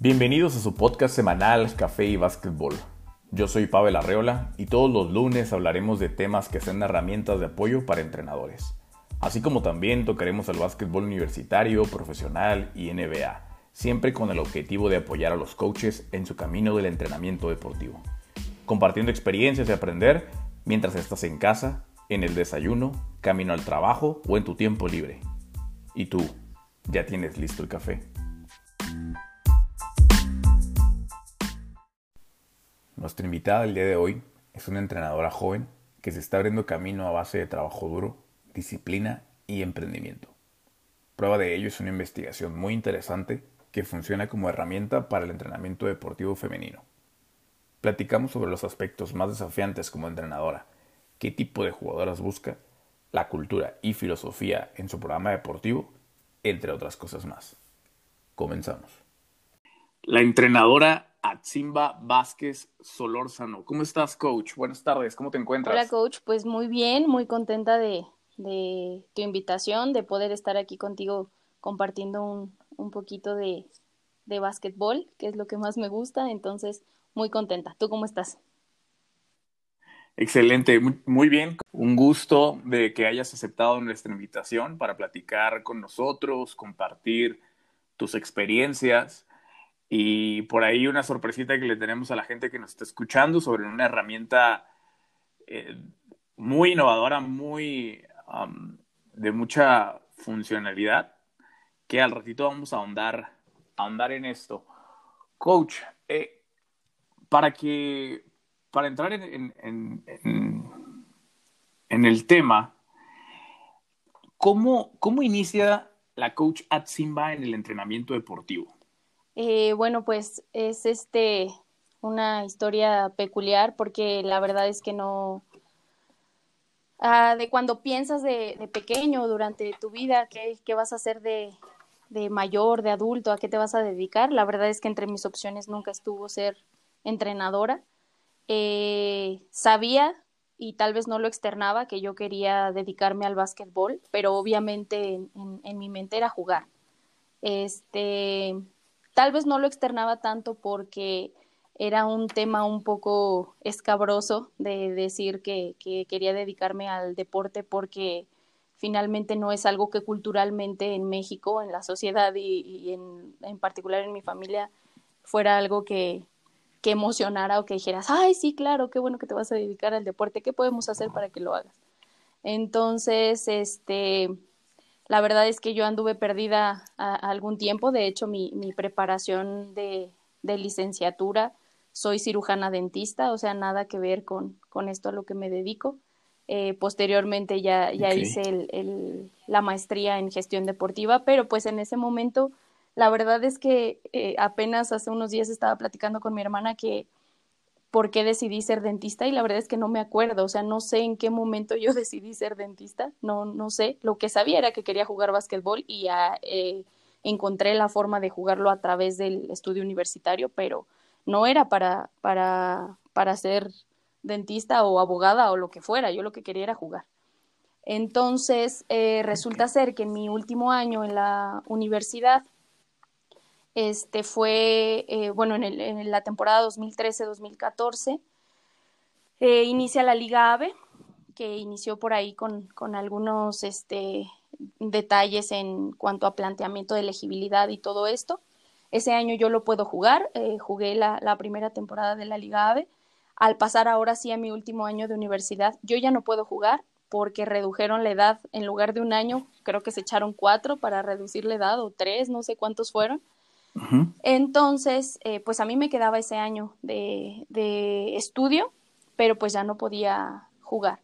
Bienvenidos a su podcast semanal Café y Básquetbol. Yo soy Pavel Arreola y todos los lunes hablaremos de temas que sean herramientas de apoyo para entrenadores. Así como también tocaremos el básquetbol universitario, profesional y NBA, siempre con el objetivo de apoyar a los coaches en su camino del entrenamiento deportivo. Compartiendo experiencias y aprender mientras estás en casa, en el desayuno, camino al trabajo o en tu tiempo libre. ¿Y tú? ¿Ya tienes listo el café? Nuestra invitada del día de hoy es una entrenadora joven que se está abriendo camino a base de trabajo duro, disciplina y emprendimiento. Prueba de ello es una investigación muy interesante que funciona como herramienta para el entrenamiento deportivo femenino. Platicamos sobre los aspectos más desafiantes como entrenadora, qué tipo de jugadoras busca, la cultura y filosofía en su programa deportivo, entre otras cosas más. Comenzamos. La entrenadora Atzimba Vázquez Solórzano. ¿Cómo estás, coach? Buenas tardes, ¿cómo te encuentras? Hola, coach. Pues muy bien, muy contenta de, tu invitación, de poder estar aquí contigo compartiendo un, un poquito de, de básquetbol, que es lo que más me gusta. Entonces, muy contenta. ¿Tú cómo estás? Excelente, muy, bien. Un gusto de que hayas aceptado nuestra invitación para platicar con nosotros, compartir tus experiencias y por ahí una sorpresita que le tenemos a la gente que nos está escuchando sobre una herramienta eh, muy innovadora, muy de mucha funcionalidad, que al ratito vamos a ahondar, ahondar en esto. Coach, eh, para que para entrar en, en, el tema, ¿cómo, ¿cómo inicia la coach Simba en el entrenamiento deportivo? Eh, bueno, pues es este una historia peculiar porque la verdad es que no ah, de cuando piensas de, pequeño durante tu vida qué, qué vas a hacer de, de, mayor, de adulto, a qué te vas a dedicar. La verdad es que entre mis opciones nunca estuvo ser entrenadora. Eh, sabía y tal vez no lo externaba que yo quería dedicarme al básquetbol, pero obviamente en, en mi mente era jugar. Este, Tal vez no lo externaba tanto porque era un tema un poco escabroso de decir que, quería dedicarme al deporte porque finalmente no es algo que culturalmente en México, en la sociedad y, en, particular en mi familia, fuera algo que, que emocionara o que dijeras, ay, sí, claro, qué bueno que te vas a dedicar al deporte, ¿qué podemos hacer para que lo hagas? Entonces, este, la verdad es que yo anduve perdida algún tiempo, de hecho mi, mi preparación de, de, licenciatura, soy cirujana dentista, o sea, nada que ver con, con esto a lo que me dedico. Eh, posteriormente ya, ya hice el, el, la maestría en gestión deportiva, pero pues en ese momento la verdad es que eh, apenas hace unos días estaba platicando con mi hermana que por qué decidí ser dentista y la verdad es que no me acuerdo, o sea, no sé en qué momento yo decidí ser dentista, no, no sé, lo que sabía era que quería jugar básquetbol y ya eh, encontré la forma de jugarlo a través del estudio universitario, pero no era para, para, para ser dentista o abogada o lo que fuera, yo lo que quería era jugar. Entonces, eh, resulta ser que en mi último año en la universidad, este fue, eh, bueno, en, el, en, la temporada 2013-2014, eh, inicia la Liga AVE, que inició por ahí con, algunos este, detalles en cuanto a planteamiento de elegibilidad y todo esto. Ese año yo lo puedo jugar, eh, jugué la, la, primera temporada de la Liga AVE. Al pasar ahora sí a mi último año de universidad, yo ya no puedo jugar porque redujeron la edad en lugar de un año, creo que se echaron cuatro para reducir la edad o tres, no sé cuántos fueron. Entonces, eh, pues a mí me quedaba ese año de, de, estudio, pero pues ya no podía jugar.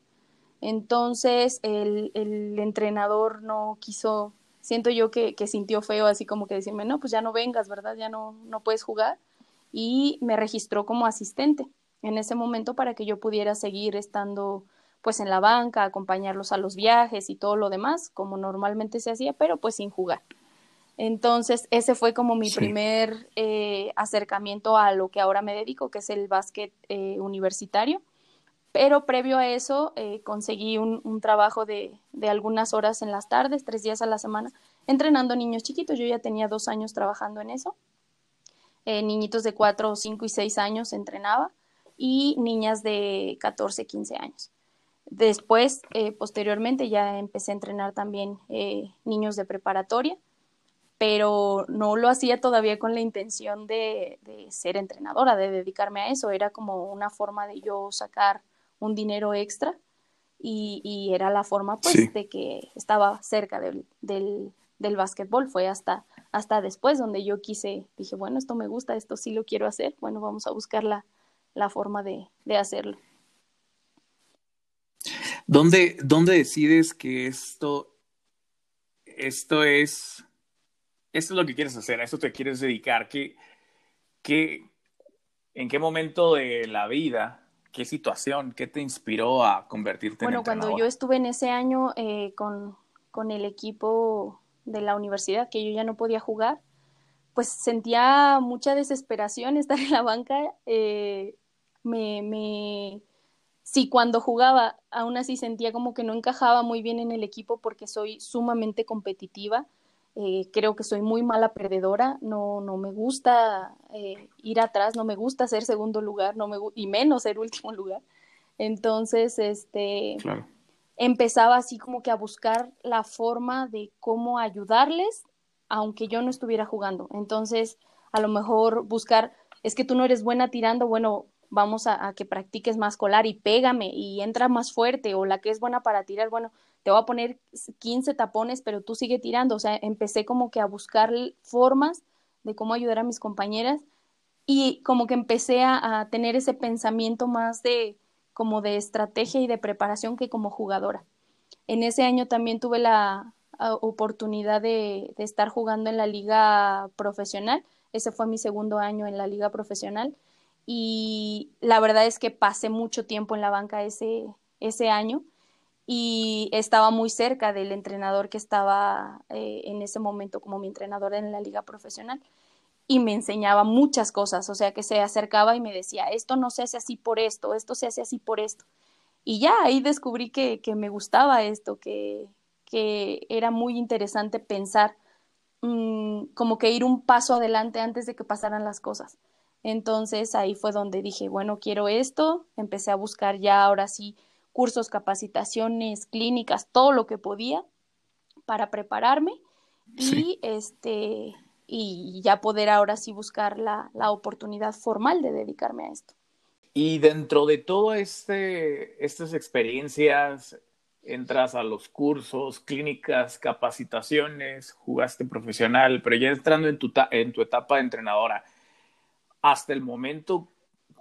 Entonces, el, el entrenador no quiso, siento yo que, que, sintió feo, así como que decirme, no, pues ya no vengas, ¿verdad? Ya no, no puedes jugar. Y me registró como asistente en ese momento para que yo pudiera seguir estando pues en la banca, acompañarlos a los viajes y todo lo demás, como normalmente se hacía, pero pues sin jugar. Entonces, ese fue como mi primer eh, acercamiento a lo que ahora me dedico, que es el básquet eh, universitario. Pero previo a eso, eh, conseguí un, un trabajo de, de, algunas horas en las tardes, tres días a la semana, entrenando niños chiquitos. Yo ya tenía dos años trabajando en eso. niñitos de 4, 5 y 6 años entrenaba y niñas de 14, 15 años. Después, posteriormente, ya empecé a entrenar también niños de preparatoria, pero no lo hacía todavía con la intención de, ser entrenadora, de dedicarme a eso. Era como una forma de yo sacar un dinero extra y, era la forma pues de que estaba cerca del, del, del básquetbol. Fue hasta, hasta después donde yo quise, dije, bueno, esto me gusta, esto sí lo quiero hacer, bueno, vamos a buscar la, la forma de, de hacerlo. ¿Dónde, ¿Dónde, decides que esto, esto es, esto es lo que quieres hacer, a esto te quieres dedicar? ¿Qué, qué, ¿En qué momento de la vida, qué situación, qué te inspiró a convertirte en Bueno, cuando yo estuve en ese año eh, con, con el equipo de la universidad, que yo ya no podía jugar, pues sentía mucha desesperación estar en la banca. Eh, me, me, sí, cuando jugaba, aún así sentía como que no encajaba muy bien en el equipo porque soy sumamente competitiva. Eh, creo que soy muy mala perdedora, no, no me gusta eh, ir atrás, no me gusta ser segundo lugar, no me y menos ser último lugar. Entonces, este, empezaba así como que a buscar la forma de cómo ayudarles, aunque yo no estuviera jugando. Entonces, a lo mejor buscar, es que tú no eres buena tirando, bueno, vamos a, que practiques más colar y pégame y entra más fuerte o la que es buena para tirar, bueno, te voy a poner 15 tapones, pero tú sigue tirando. O sea, empecé como que a buscar formas de cómo ayudar a mis compañeras y como que empecé a, tener ese pensamiento más de como de estrategia y de preparación que como jugadora. En ese año también tuve la oportunidad de, de estar jugando en la liga profesional. Ese fue mi segundo año en la liga profesional y la verdad es que pasé mucho tiempo en la banca ese, ese año y estaba muy cerca del entrenador que estaba eh, en ese momento como mi entrenador en la liga profesional y me enseñaba muchas cosas, o sea que se acercaba y me decía, esto no se hace así por esto, esto se hace así por esto. Y ya ahí descubrí que, que me gustaba esto, que, que era muy interesante pensar mm, como que ir un paso adelante antes de que pasaran las cosas. Entonces ahí fue donde dije, bueno, quiero esto, empecé a buscar ya ahora sí cursos, capacitaciones, clínicas, todo lo que podía para prepararme y este y ya poder ahora sí buscar la, la, oportunidad formal de dedicarme a esto. Y dentro de todas este, estas experiencias, entras a los cursos, clínicas, capacitaciones, jugaste profesional, pero ya entrando en tu, en tu etapa de entrenadora, hasta el momento,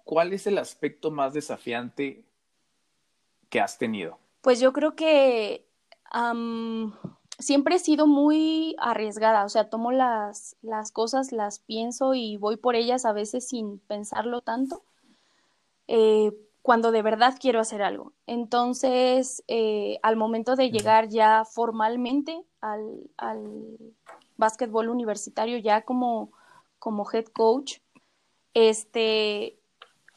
¿cuál es el aspecto más desafiante que has tenido? Pues yo creo que siempre he sido muy arriesgada, o sea, tomo las, las cosas, las pienso y voy por ellas a veces sin pensarlo tanto, eh, cuando de verdad quiero hacer algo. Entonces, eh, al momento de llegar ya formalmente al, al básquetbol universitario, ya como, como head coach, este,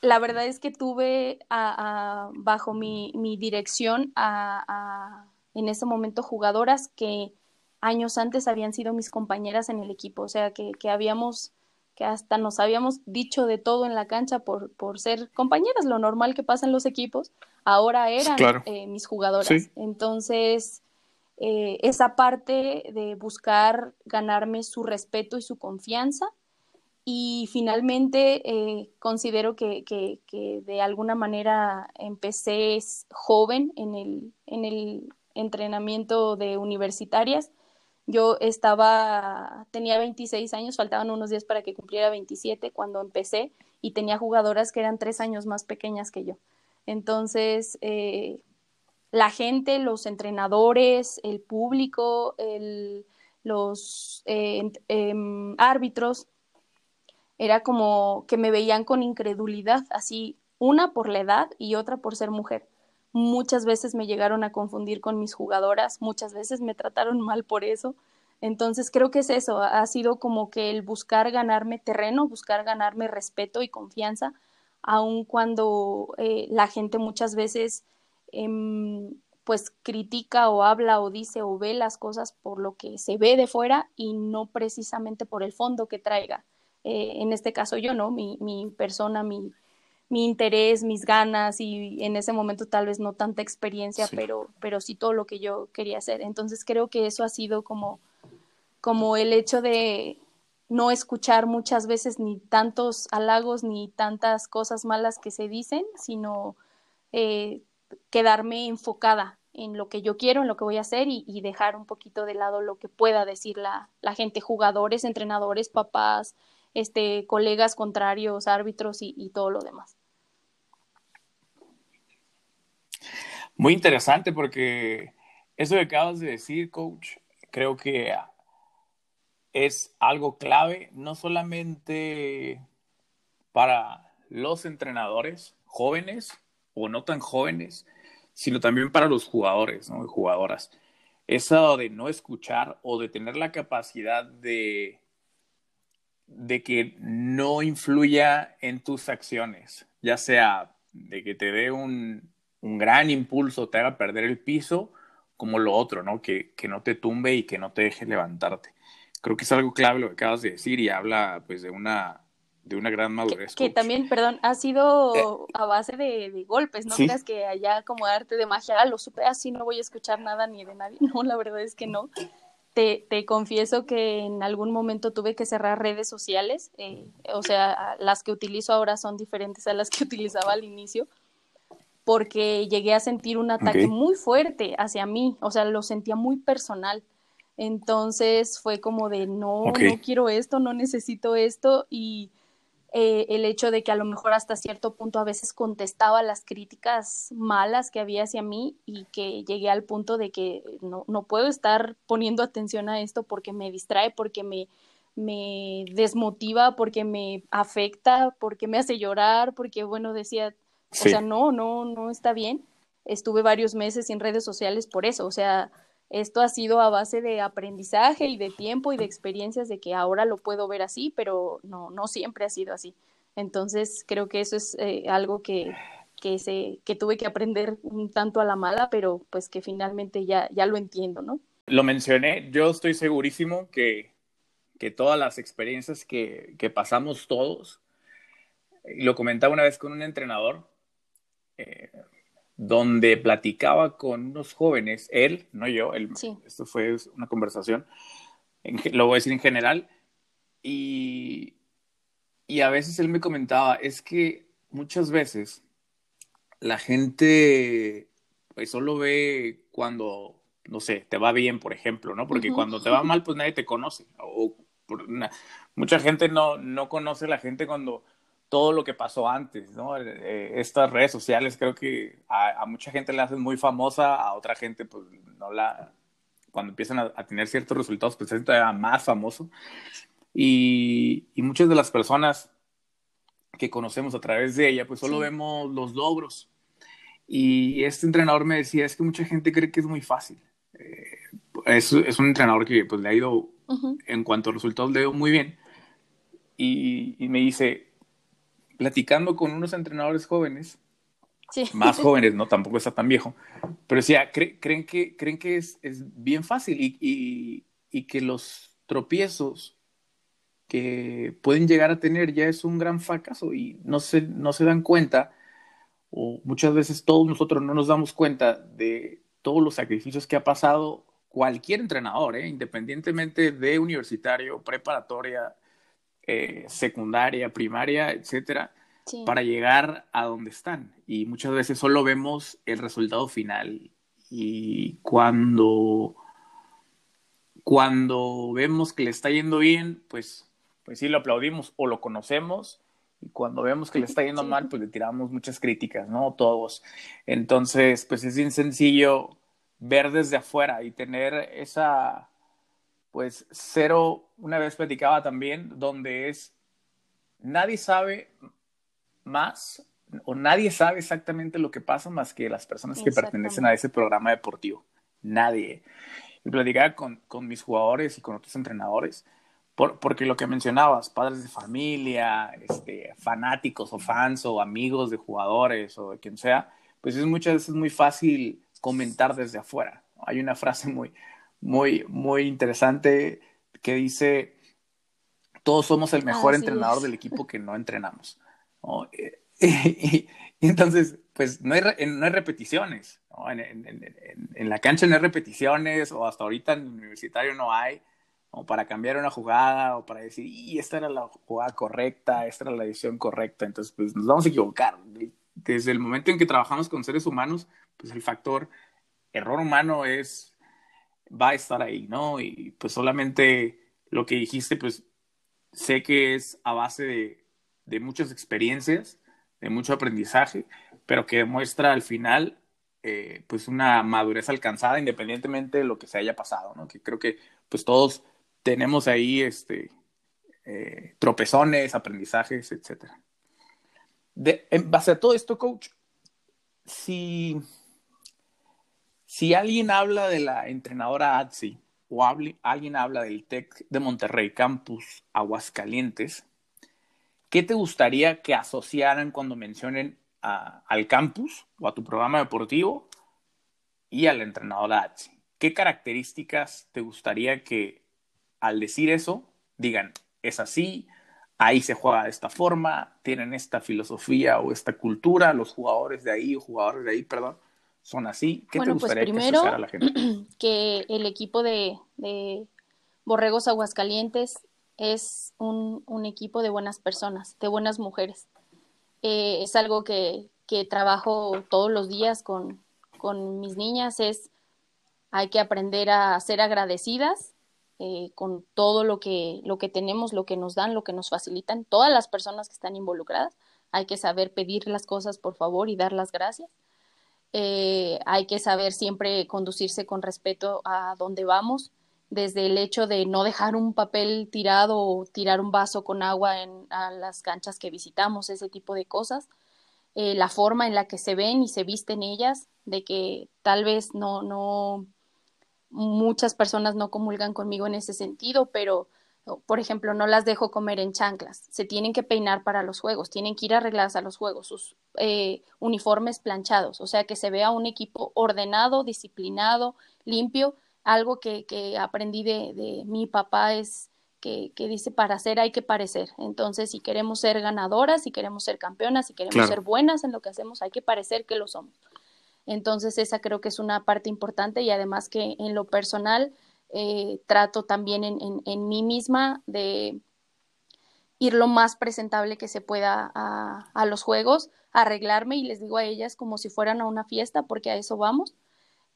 la verdad es que tuve bajo mi, dirección a, en ese momento jugadoras que años antes habían sido mis compañeras en el equipo, o sea, que, habíamos, que hasta nos habíamos dicho de todo en la cancha por, por ser compañeras, lo normal que pasa en los equipos, ahora eran eh, mis jugadoras. Entonces, eh, esa parte de buscar ganarme su respeto y su confianza, y finalmente eh, considero que, que, de alguna manera empecé joven en el, en el entrenamiento de universitarias. Yo estaba, tenía 26 años, faltaban unos días para que cumpliera 27 cuando empecé y tenía jugadoras que eran tres años más pequeñas que yo. Entonces, eh, la gente, los entrenadores, el público, el, los eh, em, árbitros, era como que me veían con incredulidad, así una por la edad y otra por ser mujer. Muchas veces me llegaron a confundir con mis jugadoras, muchas veces me trataron mal por eso. Entonces creo que es eso, ha sido como que el buscar ganarme terreno, buscar ganarme respeto y confianza, aun cuando eh, la gente muchas veces em, pues critica o habla o dice o ve las cosas por lo que se ve de fuera y no precisamente por el fondo que traiga eh, en este caso yo, ¿no? Mi, mi persona, mi, mi interés, mis ganas y en ese momento tal vez no tanta experiencia, pero, pero sí todo lo que yo quería hacer. Entonces creo que eso ha sido como, como el hecho de no escuchar muchas veces ni tantos halagos ni tantas cosas malas que se dicen, sino eh, quedarme enfocada en lo que yo quiero, en lo que voy a hacer y, dejar un poquito de lado lo que pueda decir la, la gente, jugadores, entrenadores, papás, este, colegas contrarios, árbitros y, todo lo demás. Muy interesante porque eso que acabas de decir, coach, creo que es algo clave, no solamente para los entrenadores jóvenes o no tan jóvenes, sino también para los jugadores ¿no? y jugadoras. Eso de no escuchar o de tener la capacidad de de que no influya en tus acciones, ya sea de que te dé un, gran impulso, te haga perder el piso, como lo otro, ¿no? Que, no te tumbe y que no te deje levantarte. Creo que es algo clave lo que acabas de decir y habla pues de una de una gran madurez. Que, también, perdón, ha sido eh, a base de, golpes, no creas que allá como arte de magia, ah, lo supe así, no voy a escuchar nada ni de nadie. No, la verdad es que no te, confieso que en algún momento tuve que cerrar redes sociales, eh, o sea, las que utilizo ahora son diferentes a las que utilizaba al inicio, porque llegué a sentir un ataque muy fuerte hacia mí, o sea, lo sentía muy personal. Entonces fue como de, no, no quiero esto, no necesito esto y eh, el hecho de que a lo mejor hasta cierto punto a veces contestaba las críticas malas que había hacia mí y que llegué al punto de que no, no puedo estar poniendo atención a esto porque me distrae, porque me, me desmotiva, porque me afecta, porque me hace llorar, porque bueno, decía, o sea, no, no, no está bien. Estuve varios meses sin redes sociales por eso, o sea, esto ha sido a base de aprendizaje y de tiempo y de experiencias de que ahora lo puedo ver así, pero no, no siempre ha sido así. Entonces creo que eso es eh, algo que, que, se, que tuve que aprender un tanto a la mala, pero pues que finalmente ya, ya lo entiendo, ¿no? Lo mencioné, yo estoy segurísimo que, que todas las experiencias que, que pasamos todos, lo comentaba una vez con un entrenador, eh, donde platicaba con unos jóvenes, él, no yo, él, esto fue una conversación, lo voy a decir en general, y, y a veces él me comentaba, es que muchas veces la gente pues solo ve cuando, no sé, te va bien, por ejemplo, ¿no? Porque cuando te va mal, pues nadie te conoce. O mucha gente no, no conoce a la gente cuando todo lo que pasó antes, ¿no? Eh, estas redes sociales creo que a, mucha gente le hacen muy famosa, a otra gente pues no la, cuando empiezan a, tener ciertos resultados pues es todavía más famoso. Y, y, muchas de las personas que conocemos a través de ella pues solo vemos los logros. Y este entrenador me decía, es que mucha gente cree que es muy fácil. Eh, es, es, un entrenador que pues le ha ido, en cuanto a resultados, le ha ido muy bien. Y, y me dice, platicando con unos entrenadores jóvenes, más jóvenes, no tampoco está tan viejo, pero decía, creen que, creen que es, es bien fácil y, y, que los tropiezos que pueden llegar a tener ya es un gran fracaso y no se, no se dan cuenta, o muchas veces todos nosotros no nos damos cuenta de todos los sacrificios que ha pasado cualquier entrenador, ¿eh? independientemente de universitario, preparatoria, eh, secundaria, primaria, etcétera, para llegar a donde están. Y muchas veces solo vemos el resultado final. Y cuando, cuando vemos que le está yendo bien, pues, pues sí lo aplaudimos o lo conocemos. Y cuando vemos que le está yendo mal, pues le tiramos muchas críticas, ¿no? Todos. Entonces, pues es bien sencillo ver desde afuera y tener esa, pues cero, una vez platicaba también, donde es, nadie sabe más o nadie sabe exactamente lo que pasa más que las personas que pertenecen a ese programa deportivo. Nadie. Y platicaba con, con mis jugadores y con otros entrenadores, por, porque lo que mencionabas, padres de familia, este, fanáticos o fans o amigos de jugadores o de quien sea, pues es muchas veces muy fácil comentar desde afuera. Hay una frase muy, muy, muy interesante que dice todos somos el mejor entrenador del equipo que no entrenamos. Y, entonces, pues no hay, no hay repeticiones. En, la cancha no hay repeticiones, o hasta ahorita en el universitario no hay, o para cambiar una jugada, o para decir, y esta era la jugada correcta, esta era la decisión correcta. Entonces, pues nos vamos a equivocar. Desde el momento en que trabajamos con seres humanos, pues el factor error humano es va a estar ahí, ¿no? Y pues solamente lo que dijiste, pues sé que es a base de, muchas experiencias, de mucho aprendizaje, pero que demuestra al final eh, pues una madurez alcanzada independientemente de lo que se haya pasado, ¿no? Que creo que pues todos tenemos ahí este, eh, tropezones, aprendizajes, etc. en base a todo esto, coach, si si alguien habla de la entrenadora ATSI o alguien habla del TEC de Monterrey Campus Aguascalientes, ¿qué te gustaría que asociaran cuando mencionen al campus o a tu programa deportivo y a la entrenadora ATSI? ¿Qué características te gustaría que al decir eso digan, es así, ahí se juega de esta forma, tienen esta filosofía o esta cultura, los jugadores de ahí o jugadores de ahí, perdón? Son así? ¿Qué bueno, te pues gustaría primero, que a la gente? que el equipo de, Borregos Aguascalientes es un, equipo de buenas personas, de buenas mujeres. Eh, es algo que, trabajo todos los días con, mis niñas, es hay que aprender a ser agradecidas eh, con todo lo que, lo que tenemos, lo que nos dan, lo que nos facilitan, todas las personas que están involucradas. Hay que saber pedir las cosas por favor y dar las gracias. Eh, hay que saber siempre conducirse con respeto a dónde vamos, desde el hecho de no dejar un papel tirado o tirar un vaso con agua en a las canchas que visitamos, ese tipo de cosas, eh, la forma en la que se ven y se visten ellas, de que tal vez no, no, muchas personas no comulgan conmigo en ese sentido, pero por ejemplo, no las dejo comer en chanclas, se tienen que peinar para los juegos, tienen que ir arregladas a los juegos, sus eh, uniformes planchados, o sea, que se vea un equipo ordenado, disciplinado, limpio, algo que, que aprendí de, de, mi papá es que, que, dice, para ser hay que parecer, entonces si queremos ser ganadoras, si queremos ser campeonas, si queremos ser buenas en lo que hacemos, hay que parecer que lo somos. Entonces esa creo que es una parte importante y además que en lo personal, eh, trato también en, en, mí misma de ir lo más presentable que se pueda a, a, los juegos, arreglarme y les digo a ellas como si fueran a una fiesta, porque a eso vamos.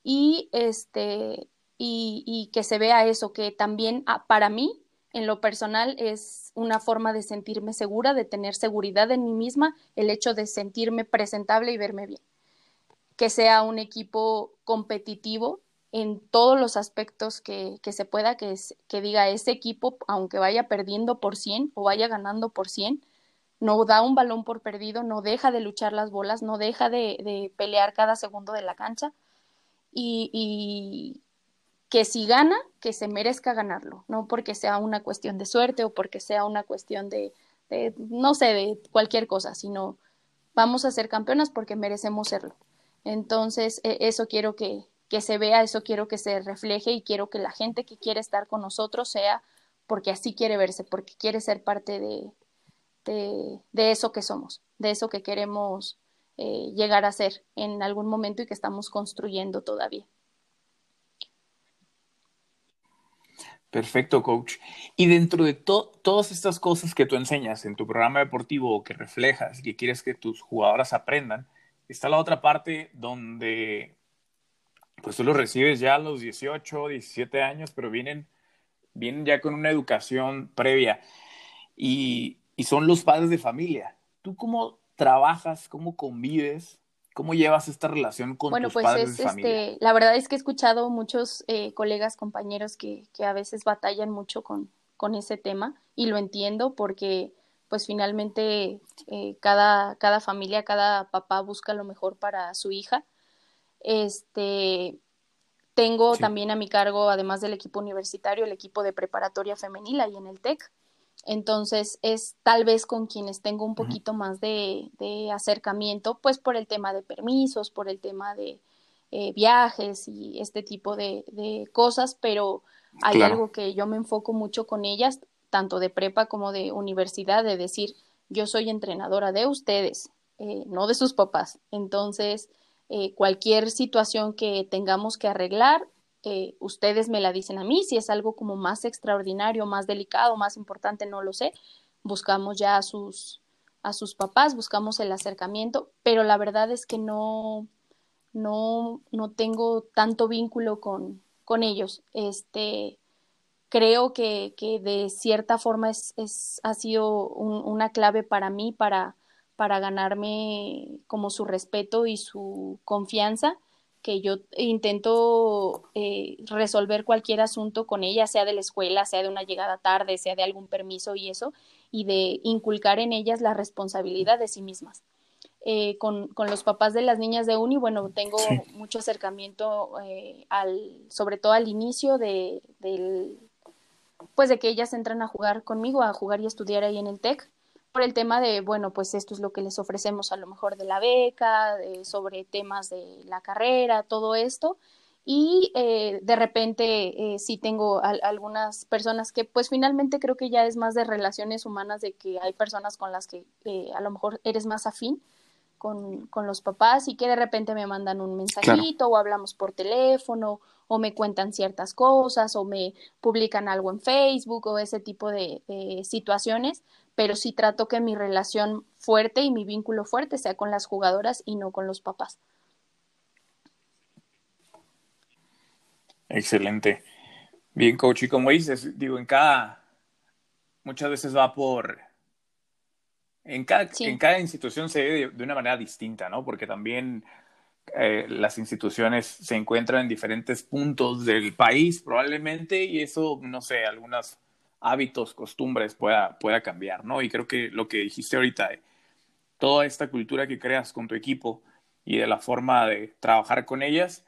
Y este y, y que se vea eso, que también ah, para mí, en lo personal, es una forma de sentirme segura, de tener seguridad en mí misma, el hecho de sentirme presentable y verme bien. Que sea un equipo competitivo, en todos los aspectos que, que se pueda, que, que diga ese equipo, aunque vaya perdiendo por 100 o vaya ganando por 100, no da un balón por perdido, no deja de luchar las bolas, no deja de, de pelear cada segundo de la cancha y, y, que si gana, que se merezca ganarlo, no porque sea una cuestión de suerte o porque sea una cuestión de, de no sé, de cualquier cosa, sino vamos a ser campeonas porque merecemos serlo. Entonces, e, eso quiero que, que se vea, eso quiero que se refleje y quiero que la gente que quiere estar con nosotros sea porque así quiere verse, porque quiere ser parte de, de, eso que somos, de eso que queremos eh, llegar a ser en algún momento y que estamos construyendo todavía. Perfecto, coach. Y dentro de todas estas cosas que tú enseñas en tu programa deportivo o que reflejas y que quieres que tus jugadoras aprendan, está la otra parte donde pues tú los recibes ya a los 18, 17 años, pero vienen, vienen ya con una educación previa y, y son los padres de familia. ¿Tú cómo trabajas, cómo convives, cómo llevas esta relación con tus pues padres de familia? Este, la verdad es que he escuchado muchos eh, colegas, compañeros que, que, a veces batallan mucho con, con ese tema y lo entiendo porque pues finalmente eh, cada, cada familia, cada papá busca lo mejor para su hija este, tengo también a mi cargo, además del equipo universitario, el equipo de preparatoria femenil ahí en el TEC. Entonces es tal vez con quienes tengo un poquito más de, acercamiento, pues por el tema de permisos, por el tema de eh, viajes y este tipo de, cosas, pero hay algo que yo me enfoco mucho con ellas, tanto de prepa como de universidad, de decir, yo soy entrenadora de ustedes, eh, no de sus papás. Entonces, eh, cualquier situación que tengamos que arreglar, eh, ustedes me la dicen a mí, si es algo como más extraordinario, más delicado, más importante, no lo sé, buscamos ya a sus, a sus papás, buscamos el acercamiento, pero la verdad es que no, no, no tengo tanto vínculo con, con ellos. Este, creo que, que de cierta forma es, es ha sido una clave para mí para, para ganarme como su respeto y su confianza que yo intento eh, resolver cualquier asunto con ella, sea de la escuela, sea de una llegada tarde, sea de algún permiso y eso, y de inculcar en ellas la responsabilidad de sí mismas. Eh, con, con, los papás de las niñas de uni, bueno, tengo mucho acercamiento eh, al, sobre todo al inicio de, del, pues de que ellas entran a jugar conmigo, a jugar y estudiar ahí en el TEC, por el tema de, bueno, pues esto es lo que les ofrecemos a lo mejor de la beca, sobre temas de la carrera, todo esto. Y eh, de repente eh, sí tengo algunas personas que pues finalmente creo que ya es más de relaciones humanas, de que hay personas con las que eh, a lo mejor eres más afín con, con, los papás y que de repente me mandan un mensajito o hablamos por teléfono o me cuentan ciertas cosas o me publican algo en Facebook o ese tipo de situaciones pero sí trato que mi relación fuerte y mi vínculo fuerte sea con las jugadoras y no con los papás. Excelente. Bien, coach, y como dices, digo, en cada, muchas veces va por, en cada, en cada institución se ve de, una manera distinta, ¿no? Porque también eh, las instituciones se encuentran en diferentes puntos del país probablemente y eso, no sé, algunas hábitos, costumbres pueda, pueda cambiar, ¿no? Y creo que lo que dijiste ahorita, toda esta cultura que creas con tu equipo y de la forma de trabajar con ellas,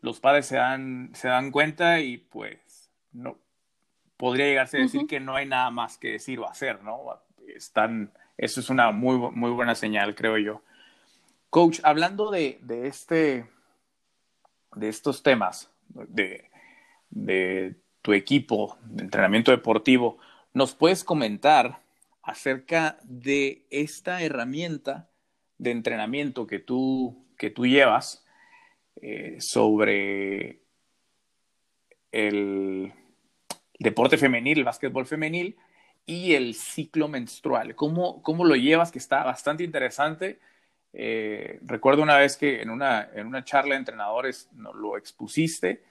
los padres se dan, se dan cuenta y pues no podría llegarse a decir que no hay nada más que decir o hacer, ¿no? Están, eso es una muy, muy buena señal, creo yo. Coach, hablando de, de este, de estos temas, de, de tu equipo de entrenamiento deportivo, ¿nos puedes comentar acerca de esta herramienta de entrenamiento que tú, que tú llevas eh, sobre el deporte femenil, el básquetbol femenil y el ciclo menstrual? ¿Cómo, cómo lo llevas? Que está bastante interesante. Eh, recuerdo una vez que en una, en una charla de entrenadores nos lo expusiste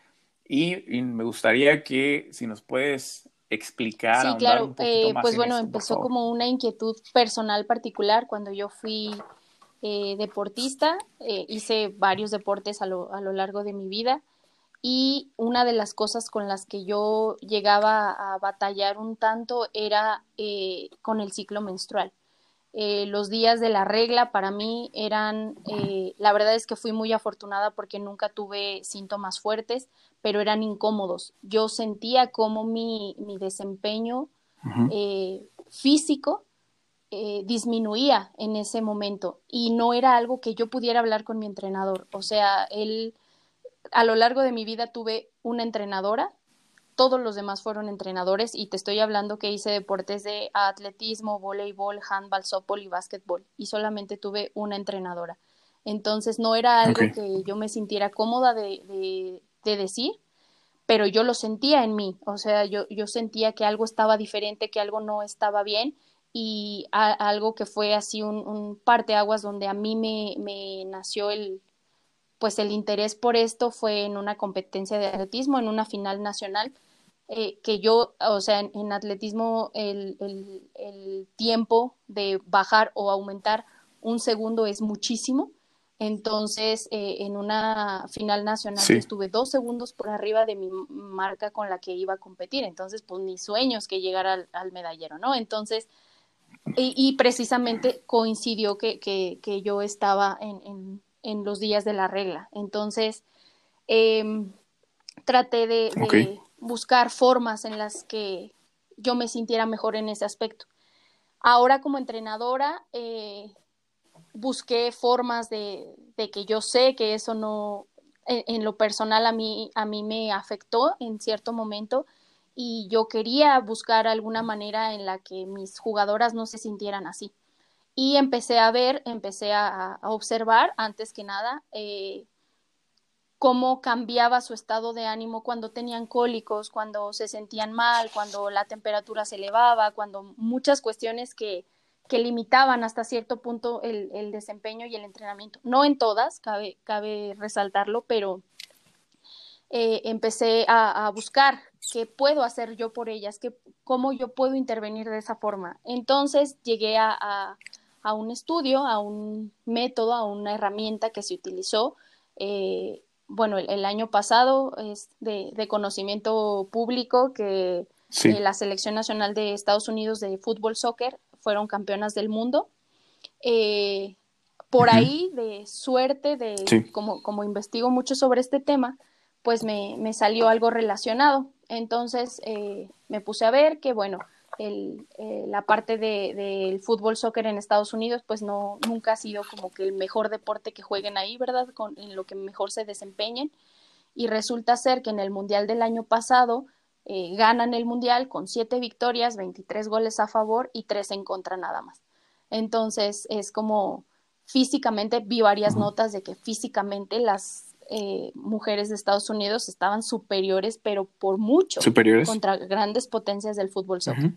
y, me gustaría que si nos puedes explicar. Sí, claro, eh, pues bueno, empezó como una inquietud personal particular cuando yo fui eh, deportista, hice varios deportes a lo, a lo largo de mi vida y una de las cosas con las que yo llegaba a batallar un tanto era con el ciclo menstrual. Eh, los días de la regla para mí eran, eh, la verdad es que fui muy afortunada porque nunca tuve síntomas fuertes, pero eran incómodos. Yo sentía como mi, mi desempeño eh, físico disminuía en ese momento y no era algo que yo pudiera hablar con mi entrenador. O sea, él, a lo largo de mi vida tuve una entrenadora todos los demás fueron entrenadores y te estoy hablando que hice deportes de atletismo, voleibol, handball, softball y básquetbol y solamente tuve una entrenadora. Entonces no era algo que yo me sintiera cómoda de, de, decir, pero yo lo sentía en mí, o sea, yo, yo sentía que algo estaba diferente, que algo no estaba bien y algo que fue así un, un parteaguas donde a mí me, me nació el, pues el interés por esto fue en una competencia de atletismo, en una final nacional, eh, que yo, o sea, en, atletismo el, el, tiempo de bajar o aumentar un segundo es muchísimo. Entonces, eh, en una final nacional estuve dos segundos por arriba de mi marca con la que iba a competir. Entonces, pues mis sueños que llegara al, medallero, ¿no? Entonces, y, precisamente coincidió que, que, que yo estaba en, en los días de la regla. Entonces, em, traté de, buscar formas en las que yo me sintiera mejor en ese aspecto. Ahora como entrenadora, eh, busqué formas de, que yo sé que eso no, en, lo personal a mí, a mí me afectó en cierto momento y yo quería buscar alguna manera en la que mis jugadoras no se sintieran así. Y empecé a ver, empecé a, observar, antes que nada, eh, cómo cambiaba su estado de ánimo cuando tenían cólicos, cuando se sentían mal, cuando la temperatura se elevaba, cuando muchas cuestiones que, que limitaban hasta cierto punto el, el, desempeño y el entrenamiento. No en todas, cabe, cabe resaltarlo, pero eh, empecé a, buscar qué puedo hacer yo por ellas, qué, cómo yo puedo intervenir de esa forma. Entonces llegué a, a un estudio, a un método, a una herramienta que se utilizó eh, bueno, el, año pasado es de, conocimiento público que eh, la Selección Nacional de Estados Unidos de Fútbol Soccer fueron campeonas del mundo. Eh, por ahí, de suerte, de como, como investigo mucho sobre este tema, pues me, me salió algo relacionado. Entonces me puse a ver que, bueno, el, eh, la parte del de, fútbol soccer en Estados Unidos, pues no, nunca ha sido como que el mejor deporte que jueguen ahí, ¿verdad? Con, en lo que mejor se desempeñen. Y resulta ser que en el Mundial del año pasado eh, ganan el Mundial con siete victorias, 23 goles a favor y tres en contra nada más. Entonces es como físicamente, vi varias notas de que físicamente las eh, mujeres de Estados Unidos estaban superiores, pero por mucho, superiores. contra grandes potencias del fútbol soccer.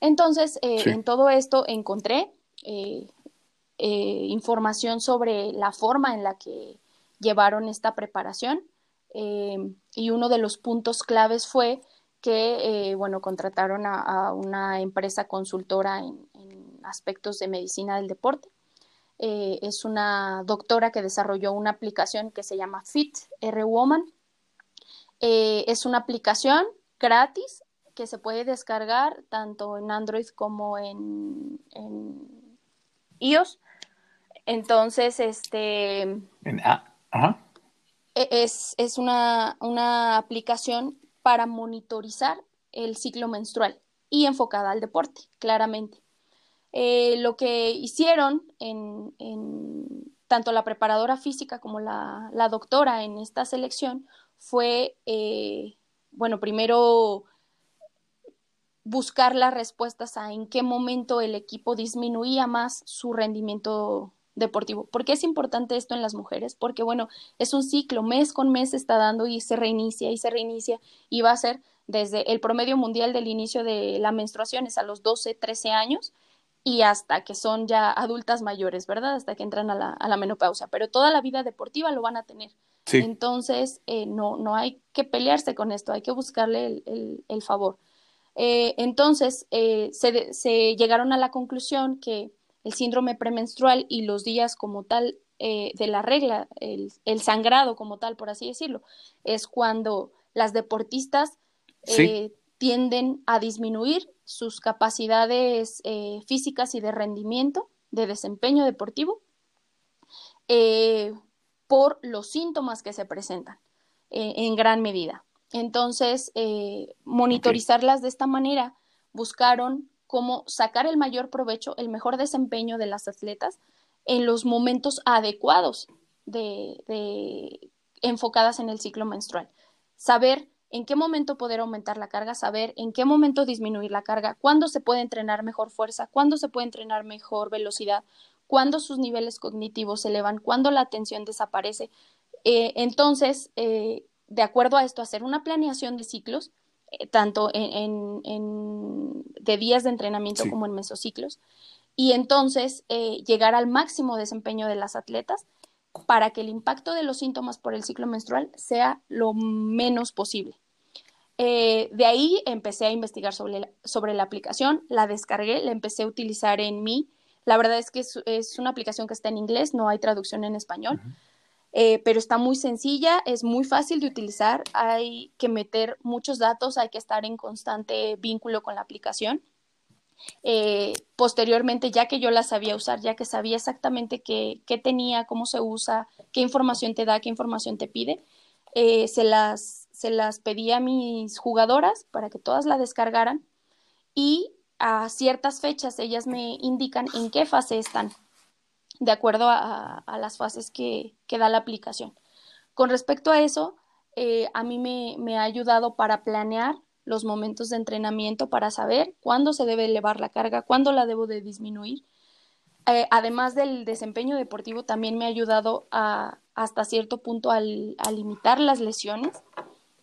Entonces, eh, en todo esto encontré eh, información sobre la forma en la que llevaron esta preparación y uno de los puntos claves fue que, bueno, contrataron a, una empresa consultora en aspectos de medicina del deporte eh, es una doctora que desarrolló una aplicación que se llama Fit R Woman. Eh, es una aplicación gratis que se puede descargar tanto en Android como en, iOS. Entonces, este. E, es, es una, una aplicación para monitorizar el ciclo menstrual y enfocada al deporte, claramente. Eh, lo que hicieron en, tanto la preparadora física como la, doctora en esta selección fue, eh, bueno, primero buscar las respuestas a en qué momento el equipo disminuía más su rendimiento deportivo. ¿Por qué es importante esto en las mujeres? Porque, bueno, es un ciclo, mes con mes se está dando y se reinicia y se reinicia y va a ser desde el promedio mundial del inicio de la menstruación es a los 12, 13 años y hasta que son ya adultas mayores, ¿verdad? Hasta que entran a la, a la menopausia, pero toda la vida deportiva lo van a tener. Entonces, eh, no, no hay que pelearse con esto, hay que buscarle el, el, favor. Eh, entonces, eh, se, se, llegaron a la conclusión que el síndrome premenstrual y los días como tal de la regla, el, el, sangrado como tal, por así decirlo, es cuando las deportistas tienden a disminuir sus capacidades eh, físicas y de rendimiento, de desempeño deportivo, eh, por los síntomas que se presentan eh, en gran medida. Entonces, monitorizarlas de esta manera, buscaron cómo sacar el mayor provecho, el mejor desempeño de las atletas en los momentos adecuados de, enfocadas en el ciclo menstrual. Saber en qué momento poder aumentar la carga, saber en qué momento disminuir la carga, cuándo se puede entrenar mejor fuerza, cuándo se puede entrenar mejor velocidad, cuándo sus niveles cognitivos se elevan, cuándo la atención desaparece. Eh, entonces, eh, de acuerdo a esto, hacer una planeación de ciclos, eh, tanto en, de días de entrenamiento como en mesociclos, y entonces llegar al máximo desempeño de las atletas para que el impacto de los síntomas por el ciclo menstrual sea lo menos posible. Eh, de ahí empecé a investigar sobre la, sobre la aplicación, la descargué, la empecé a utilizar en mí. La verdad es que es, una aplicación que está en inglés, no hay traducción en español, eh, pero está muy sencilla, es muy fácil de utilizar, hay que meter muchos datos, hay que estar en constante vínculo con la aplicación. Eh, posteriormente, ya que yo la sabía usar, ya que sabía exactamente qué, qué, tenía, cómo se usa, qué información te da, qué información te pide, se las se las pedí a mis jugadoras para que todas la descargaran y a ciertas fechas ellas me indican en qué fase están, de acuerdo a, las fases que, da la aplicación. Con respecto a eso, eh, a mí me, ha ayudado para planear los momentos de entrenamiento para saber cuándo se debe elevar la carga, cuándo la debo de disminuir. Eh, además del desempeño deportivo, también me ha ayudado a, hasta cierto punto a limitar las lesiones.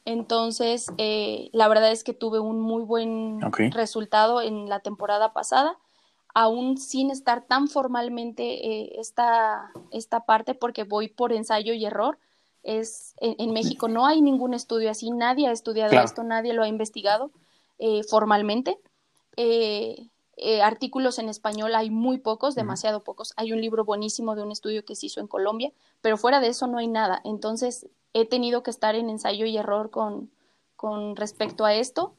Entonces, eh, la verdad es que tuve un muy buen resultado en la temporada pasada, aún sin estar tan formalmente eh, esta, esta parte, porque voy por ensayo y error es en, México no hay ningún estudio así, nadie ha estudiado esto, nadie lo ha investigado eh, formalmente. Eh, artículos en español hay muy pocos, demasiado pocos. Hay un libro buenísimo de un estudio que se hizo en Colombia, pero fuera de eso no hay nada. Entonces he tenido que estar en ensayo y error con, con respecto a esto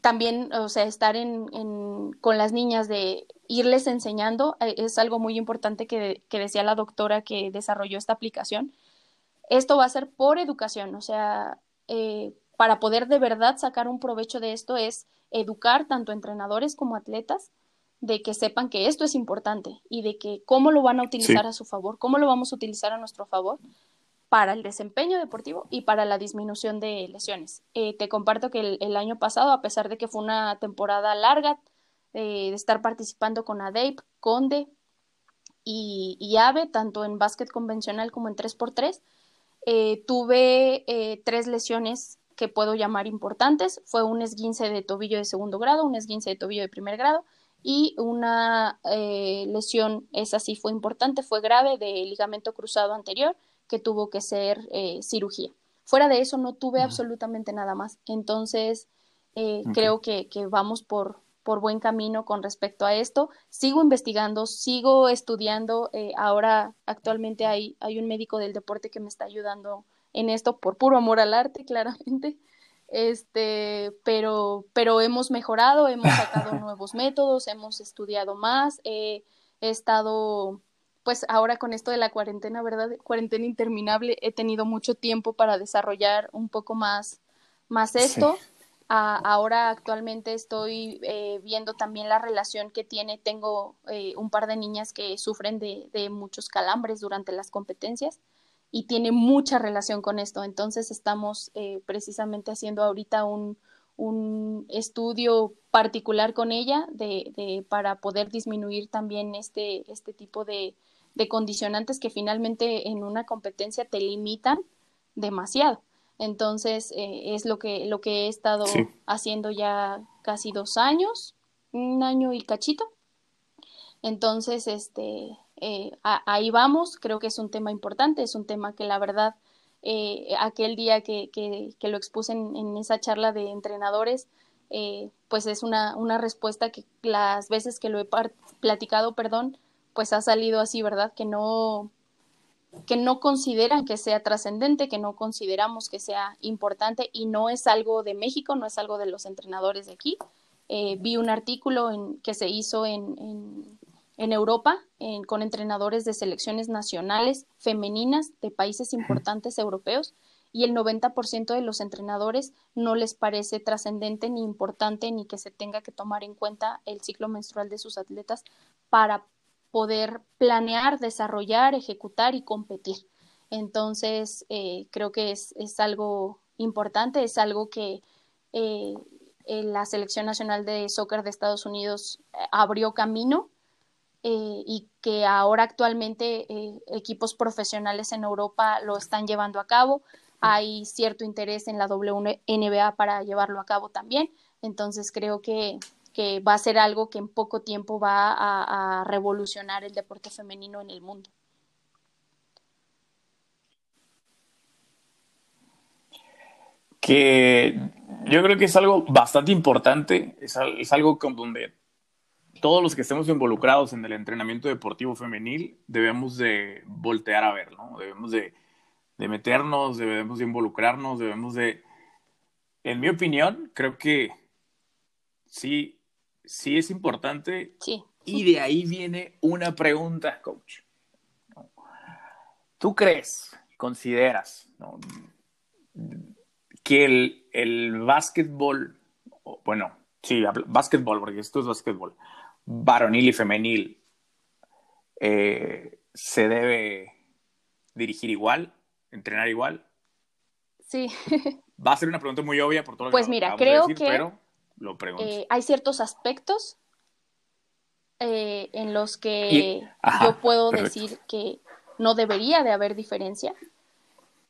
también, o sea, estar en, con las niñas de irles enseñando eh, es algo muy importante que, decía la doctora que desarrolló esta aplicación. Esto va a ser por educación, o sea, eh, para poder de verdad sacar un provecho de esto es educar tanto entrenadores como atletas de que sepan que esto es importante y de que cómo lo van a utilizar a su favor, cómo lo vamos a utilizar a nuestro favor para el desempeño deportivo y para la disminución de lesiones. Eh, te comparto que el, año pasado, a pesar de que fue una temporada larga eh, de estar participando con ADEIP, Conde y, AVE, tanto en básquet convencional como en 3x3, eh, tuve tres lesiones que puedo llamar importantes. Fue un esguince de tobillo de segundo grado, un esguince de tobillo de primer grado y una lesión, esa sí fue importante, fue grave, de ligamento cruzado anterior que tuvo que ser eh, cirugía. Fuera de eso no tuve absolutamente nada más. Entonces, eh, creo que, vamos por, por buen camino con respecto a esto. Sigo investigando, sigo estudiando. Eh, ahora actualmente hay, hay un médico del deporte que me está ayudando en esto por puro amor al arte, claramente. Este, pero, pero hemos mejorado, hemos sacado nuevos métodos, hemos estudiado más, he estado pues ahora con esto de la cuarentena, ¿verdad? Cuarentena interminable, he tenido mucho tiempo para desarrollar un poco más, más esto. ahora actualmente estoy eh, viendo también la relación que tiene, tengo eh, un par de niñas que sufren de, de, muchos calambres durante las competencias y tiene mucha relación con esto. Entonces estamos eh, precisamente haciendo ahorita un, un estudio particular con ella de, de, para poder disminuir también este, este tipo de, de condicionantes que finalmente en una competencia te limitan demasiado. Entonces, eh, es lo que, lo que he estado haciendo ya casi dos años, un año y cachito. Entonces, este, eh, ahí vamos, creo que es un tema importante, es un tema que la verdad, eh, aquel día que, que, que lo expuse en, esa charla de entrenadores, pues es una, una respuesta que las veces que lo he platicado, perdón, pues ha salido así, ¿verdad? Que no, que no consideran que sea trascendente, que no consideramos que sea importante y no es algo de México, no es algo de los entrenadores de aquí. Eh, vi un artículo en, que se hizo en, en, en Europa con entrenadores de selecciones nacionales femeninas de países importantes europeos y el 90% de los entrenadores no les parece trascendente ni importante ni que se tenga que tomar en cuenta el ciclo menstrual de sus atletas para poder planear, desarrollar, ejecutar y competir. Entonces, eh, creo que es, algo importante, es algo que eh, la Selección Nacional de Soccer de Estados Unidos eh, abrió camino y que ahora actualmente equipos profesionales en Europa lo están llevando a cabo. Hay cierto interés en la WNBA para llevarlo a cabo también. Entonces, creo que que va a ser algo que en poco tiempo va a, revolucionar el deporte femenino en el mundo. Que yo creo que es algo bastante importante, es, algo con donde todos los que estemos involucrados en el entrenamiento deportivo femenil debemos de voltear a ver, ¿no? Debemos de, de meternos, debemos de involucrarnos, debemos de... En mi opinión, creo que sí sí es importante. Sí. Y de ahí viene una pregunta, coach. ¿Tú crees, consideras, que el, el básquetbol, bueno, sí, básquetbol, porque esto es básquetbol, varonil y femenil, eh, se debe dirigir igual, entrenar igual? Sí. Va a ser una pregunta muy obvia por todo lo pues que mira, creo que pero lo pregunto. Eh, hay ciertos aspectos eh, en los que yo puedo decir que no debería de haber diferencia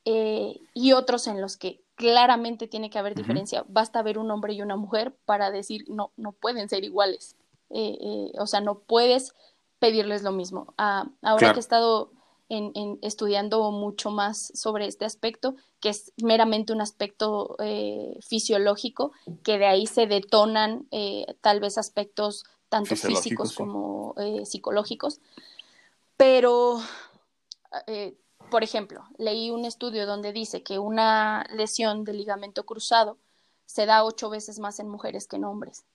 eh, y otros en los que claramente tiene que haber diferencia. Basta ver un hombre y una mujer para decir no, no pueden ser iguales. O sea, no puedes pedirles lo mismo. Ah, ahora que he estado en, estudiando mucho más sobre este aspecto, que es meramente un aspecto eh, fisiológico, que de ahí se detonan eh, tal vez aspectos tanto físicos como eh, psicológicos. Pero, por ejemplo, leí un estudio donde dice que una lesión de ligamento cruzado se da ocho veces más en mujeres que en hombres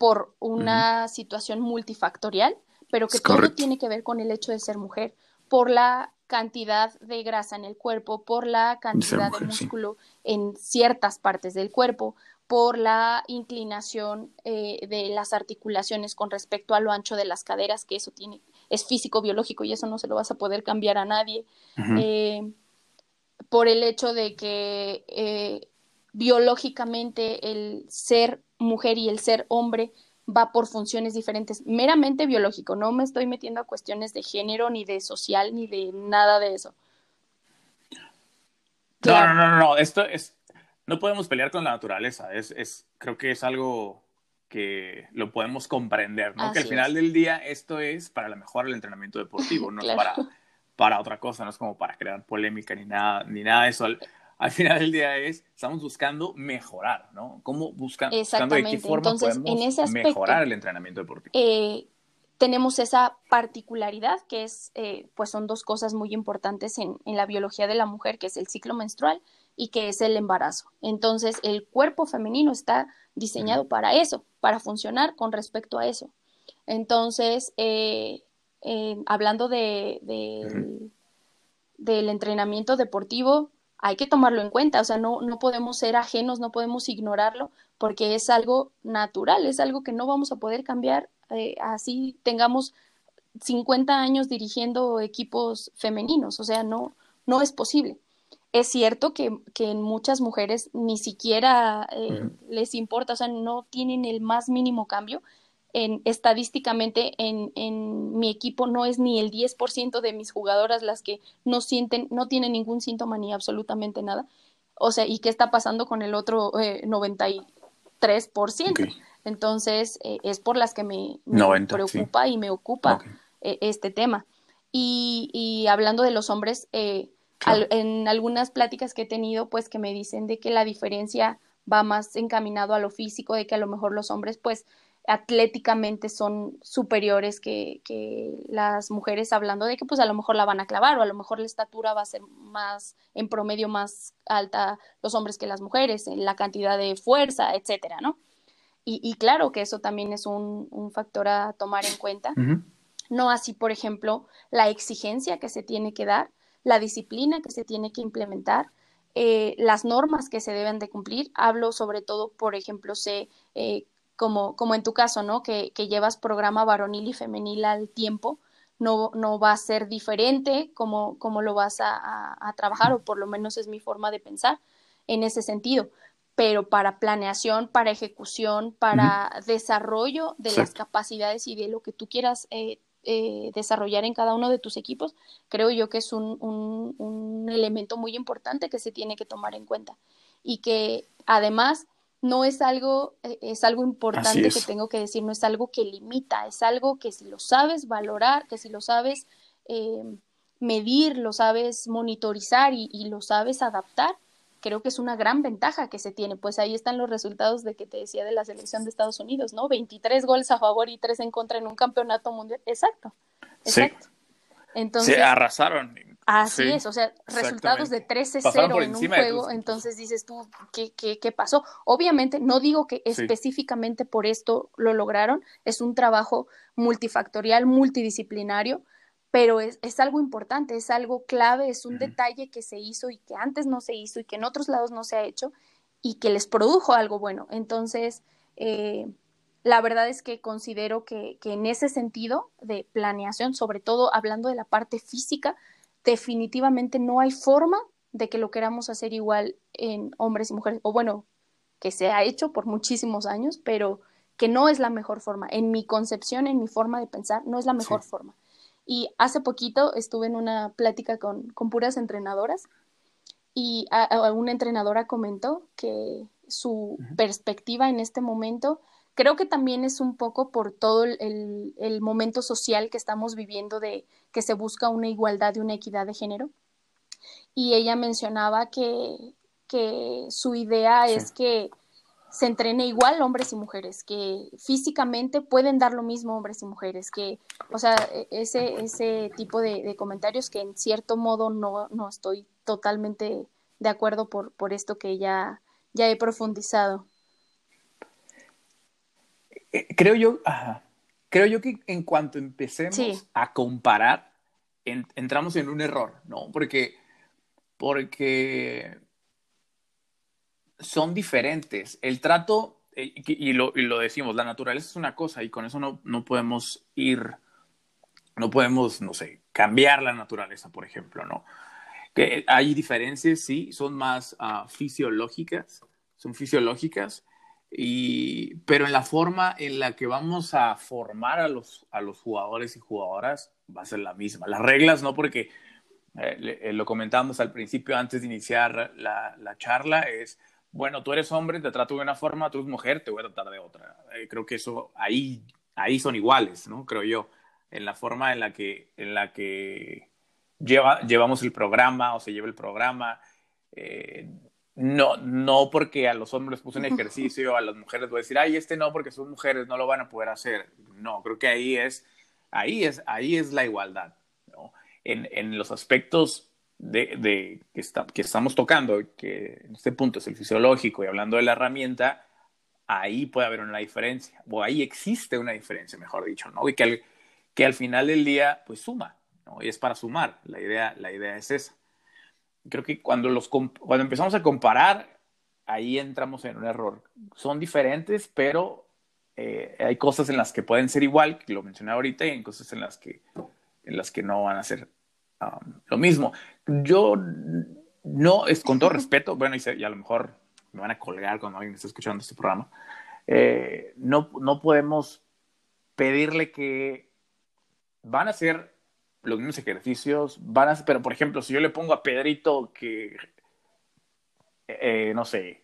por una situación multifactorial, pero que todo tiene que ver con el hecho de ser mujer por la cantidad de grasa en el cuerpo, por la cantidad de músculo en ciertas partes del cuerpo, por la inclinación eh, de las articulaciones con respecto a lo ancho de las caderas, que eso tiene, es físico, biológico y eso no se lo vas a poder cambiar a nadie. Eh, por el hecho de que eh, biológicamente el ser mujer y el ser hombre va por funciones diferentes, meramente biológico, no me estoy metiendo a cuestiones de género, ni de social, ni de nada de eso. No, no, no, no, esto es, no podemos pelear con la naturaleza, es, es creo que es algo que lo podemos comprender, ¿no? que al final del día esto es para la mejora del entrenamiento deportivo, no es para, para otra cosa, no es como para crear polémica ni nada, ni nada de eso al final del día es, estamos buscando mejorar, ¿no? ¿Cómo busca, buscando de qué forma podemos mejorar el entrenamiento deportivo? Eh, tenemos esa particularidad que es, eh, pues son dos cosas muy importantes en, la biología de la mujer, que es el ciclo menstrual y que es el embarazo. Entonces, el cuerpo femenino está diseñado para eso, para funcionar con respecto a eso. Entonces, eh, hablando de, del entrenamiento deportivo, hay que tomarlo en cuenta, o sea, no, no podemos ser ajenos, no podemos ignorarlo, porque es algo natural, es algo que no vamos a poder cambiar eh, así tengamos 50 años dirigiendo equipos femeninos, o sea, no, no es posible. Es cierto que, que en muchas mujeres ni siquiera eh, les importa, o sea, no tienen el más mínimo cambio, en, estadísticamente en, en, mi equipo no es ni el 10% de mis jugadoras las que no sienten, no tienen ningún síntoma ni absolutamente nada. O sea, ¿y qué está pasando con el otro eh, 93%? Entonces, eh, es por las que me, preocupa y me ocupa eh, este tema. Y, y, hablando de los hombres, eh, en algunas pláticas que he tenido, pues que me dicen de que la diferencia va más encaminado a lo físico, de que a lo mejor los hombres, pues, atléticamente son superiores que, las mujeres, hablando de que pues a lo mejor la van a clavar o a lo mejor la estatura va a ser más, en promedio más alta los hombres que las mujeres, en la cantidad de fuerza, etcétera, ¿no? Y, claro que eso también es un, factor a tomar en cuenta. No así, por ejemplo, la exigencia que se tiene que dar, la disciplina que se tiene que implementar, eh, las normas que se deben de cumplir. Hablo sobre todo, por ejemplo, sé eh, como, como en tu caso, ¿no? Que, que, llevas programa varonil y femenil al tiempo, no, no va a ser diferente como, como lo vas a, a, trabajar, o por lo menos es mi forma de pensar en ese sentido. Pero para planeación, para ejecución, para desarrollo de las capacidades y de lo que tú quieras eh, eh, desarrollar en cada uno de tus equipos, creo yo que es un, un, un elemento muy importante que se tiene que tomar en cuenta. Y que además no es algo, eh, es algo importante que tengo que decir, no es algo que limita, es algo que si lo sabes valorar, que si lo sabes eh, medir, lo sabes monitorizar y, lo sabes adaptar, creo que es una gran ventaja que se tiene. Pues ahí están los resultados de que te decía de la selección de Estados Unidos, ¿no? 23 goles a favor y 3 en contra en un campeonato mundial. Exacto. Exacto. Entonces, se arrasaron. Así es, o sea, resultados de 13-0 en un juego, entonces dices tú, ¿qué, ¿qué, qué, pasó? Obviamente, no digo que específicamente por esto lo lograron, es un trabajo multifactorial, multidisciplinario, pero es, es algo importante, es algo clave, es un detalle que se hizo y que antes no se hizo y que en otros lados no se ha hecho y que les produjo algo bueno. Entonces, eh, la verdad es que considero que, que en ese sentido de planeación, sobre todo hablando de la parte física, definitivamente no hay forma de que lo queramos hacer igual en hombres y mujeres, o bueno, que se ha hecho por muchísimos años, pero que no es la mejor forma. En mi concepción, en mi forma de pensar, no es la mejor forma. Y hace poquito estuve en una plática con, con puras entrenadoras y una entrenadora comentó que su perspectiva en este momento creo que también es un poco por todo el, el, momento social que estamos viviendo de que se busca una igualdad y una equidad de género. Y ella mencionaba que, que su idea es que se entrene igual hombres y mujeres, que físicamente pueden dar lo mismo hombres y mujeres, que, o sea, e, ese, ese tipo de, comentarios que en cierto modo no, no estoy totalmente de acuerdo por, por esto que ya, ya he profundizado. Eh, creo yo, creo yo que en cuanto empecemos a comparar, entramos en un error, ¿no? Porque, porque son diferentes. El trato, eh, y, lo, y, lo, decimos, la naturaleza es una cosa y con eso no, no podemos ir, no podemos, no sé, cambiar la naturaleza, por ejemplo, ¿no? Que hay diferencias, sí, son más ah, fisiológicas, son fisiológicas, y, pero en la forma en la que vamos a formar a los, a los jugadores y jugadoras va a ser la misma. Las reglas no porque, eh, eh, lo comentábamos al principio antes de iniciar la, la, charla, es, bueno, tú eres hombre, te trato de una forma, tú eres mujer, te voy a tratar de otra. Eh, creo que eso ahí, ahí son iguales, ¿no? Creo yo, en la forma en la que, en la que lleva, llevamos el programa o se lleva el programa. No, no porque a los hombres puse un ejercicio, a las mujeres voy a decir, ay, este no, porque son mujeres, no lo van a poder hacer. No, creo que ahí es, ahí es, ahí es la igualdad, ¿no? En, en los aspectos de, de que, está, que, estamos tocando, que en este punto es el fisiológico y hablando de la herramienta, ahí puede haber una diferencia, o ahí existe una diferencia, mejor dicho, ¿no? Y que al, que al final del día, pues suma, ¿no? Y es para sumar, la idea, la idea es esa creo que cuando, los, cuando empezamos a comparar, ahí entramos en un error. Son diferentes, pero eh, hay cosas en las que pueden ser igual, que lo mencioné ahorita, y hay cosas en las que, en las que no van a ser um, lo mismo. Yo no, es con todo respeto, bueno, y, a lo mejor me van a colgar cuando alguien está escuchando este programa, eh, no, no podemos pedirle que van a ser los mismos ejercicios, van a, pero por ejemplo, si yo le pongo a Pedrito que, eh, no sé,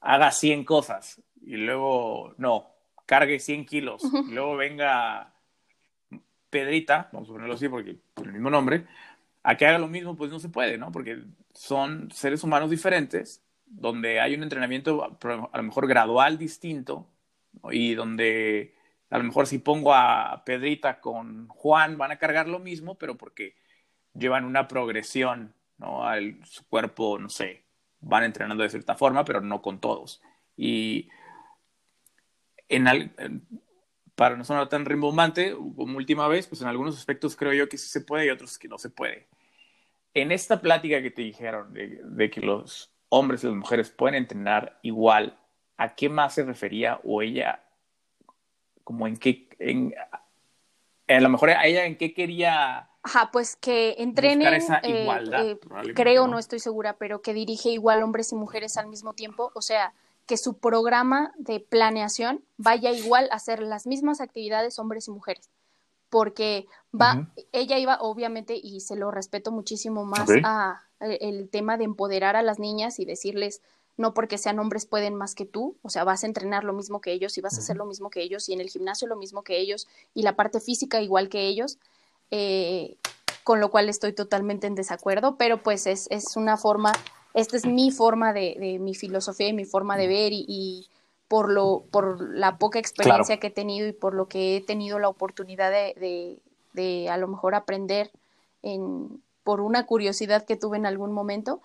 haga 100 cosas y luego, no, cargue 100 kilos, y luego venga Pedrita, vamos a ponerlo así porque por el mismo nombre, a que haga lo mismo, pues no se puede, ¿no? Porque son seres humanos diferentes, donde hay un entrenamiento a lo mejor gradual distinto, y donde a lo mejor si pongo a Pedrita con Juan van a cargar lo mismo, pero porque llevan una progresión, ¿no? Al, su cuerpo, no sé, van entrenando de cierta forma, pero no con todos. Y en, para no sonar tan rimbombante, como última vez, pues en algunos aspectos creo yo que sí se puede y otros que no se puede. En esta plática que te dijeron de, de que los hombres y las mujeres pueden entrenar igual, ¿a qué más se refería o ella como en qué, en, a lo mejor a ella en qué quería... Ajá, pues que entrenen, esa eh, igualdad, eh, creo, ¿no? estoy segura, pero que dirige igual hombres y mujeres al mismo tiempo, o sea, que su programa de planeación vaya igual a hacer las mismas actividades hombres y mujeres, porque va, ella iba, obviamente, y se lo respeto muchísimo más a eh, el tema de empoderar a las niñas y decirles, no porque sean hombres pueden más que tú, o sea, vas a entrenar lo mismo que ellos y vas a hacer lo mismo que ellos y en el gimnasio lo mismo que ellos y la parte física igual que ellos, eh, con lo cual estoy totalmente en desacuerdo, pero pues es, es una forma, esta es mi forma de, de, mi filosofía y mi forma de ver y, por, lo, por la poca experiencia que he tenido y por lo que he tenido la oportunidad de, de, de a lo mejor aprender en, por una curiosidad que tuve en algún momento,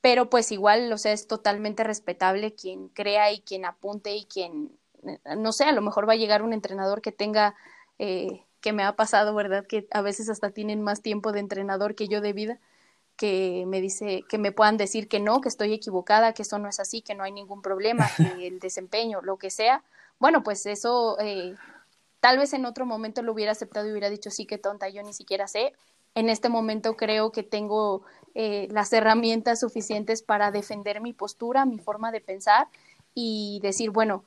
pero pues igual, o sea, es totalmente respetable quien crea y quien apunte y quien, eh, no sé, a lo mejor va a llegar un entrenador que tenga, eh, que me ha pasado, ¿verdad? Que a veces hasta tienen más tiempo de entrenador que yo de vida, que me dice, que me puedan decir que no, que estoy equivocada, que eso no es así, que no hay ningún problema, que el desempeño, lo que sea. Bueno, pues eso, eh, tal vez en otro momento lo hubiera aceptado y hubiera dicho, sí, qué tonta, yo ni siquiera sé. En este momento creo que tengo eh, las herramientas suficientes para defender mi postura, mi forma de pensar y decir, bueno,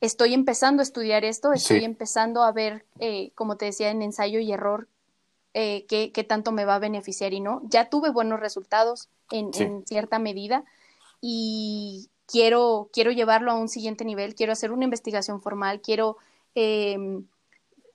estoy empezando a estudiar esto, estoy empezando a ver, eh, como te decía, en ensayo y error, eh, qué, tanto me va a beneficiar y no. Ya tuve buenos resultados en, en, cierta medida y quiero, quiero llevarlo a un siguiente nivel, quiero hacer una investigación formal, quiero em,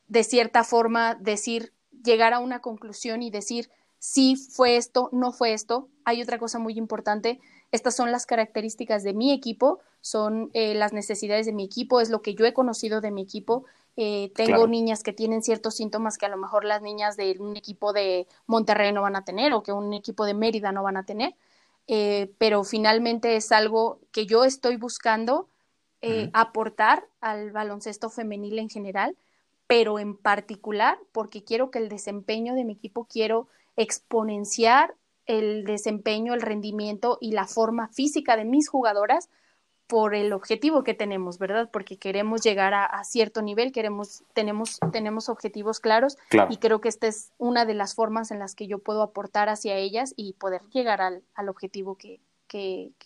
de cierta forma decir, llegar a una conclusión y decir, si fue esto, no fue esto. Hay otra cosa muy importante, estas son las características de mi equipo, son eh, las necesidades de mi equipo, es lo que yo he conocido de mi equipo, eh, tengo niñas que tienen ciertos síntomas que a lo mejor las niñas de un equipo de Monterrey no van a tener o que un equipo de Mérida no van a tener, eh, pero finalmente es algo que yo estoy buscando aportar al baloncesto femenil en general, pero en particular porque quiero que el desempeño de mi equipo, quiero exponenciar el desempeño, el rendimiento y la forma física de mis jugadoras por el objetivo que tenemos, ¿verdad? Porque queremos llegar a, cierto nivel, queremos, tenemos, tenemos objetivos claros y creo que esta es una de las formas en las que yo puedo aportar hacia ellas y poder llegar al, objetivo que,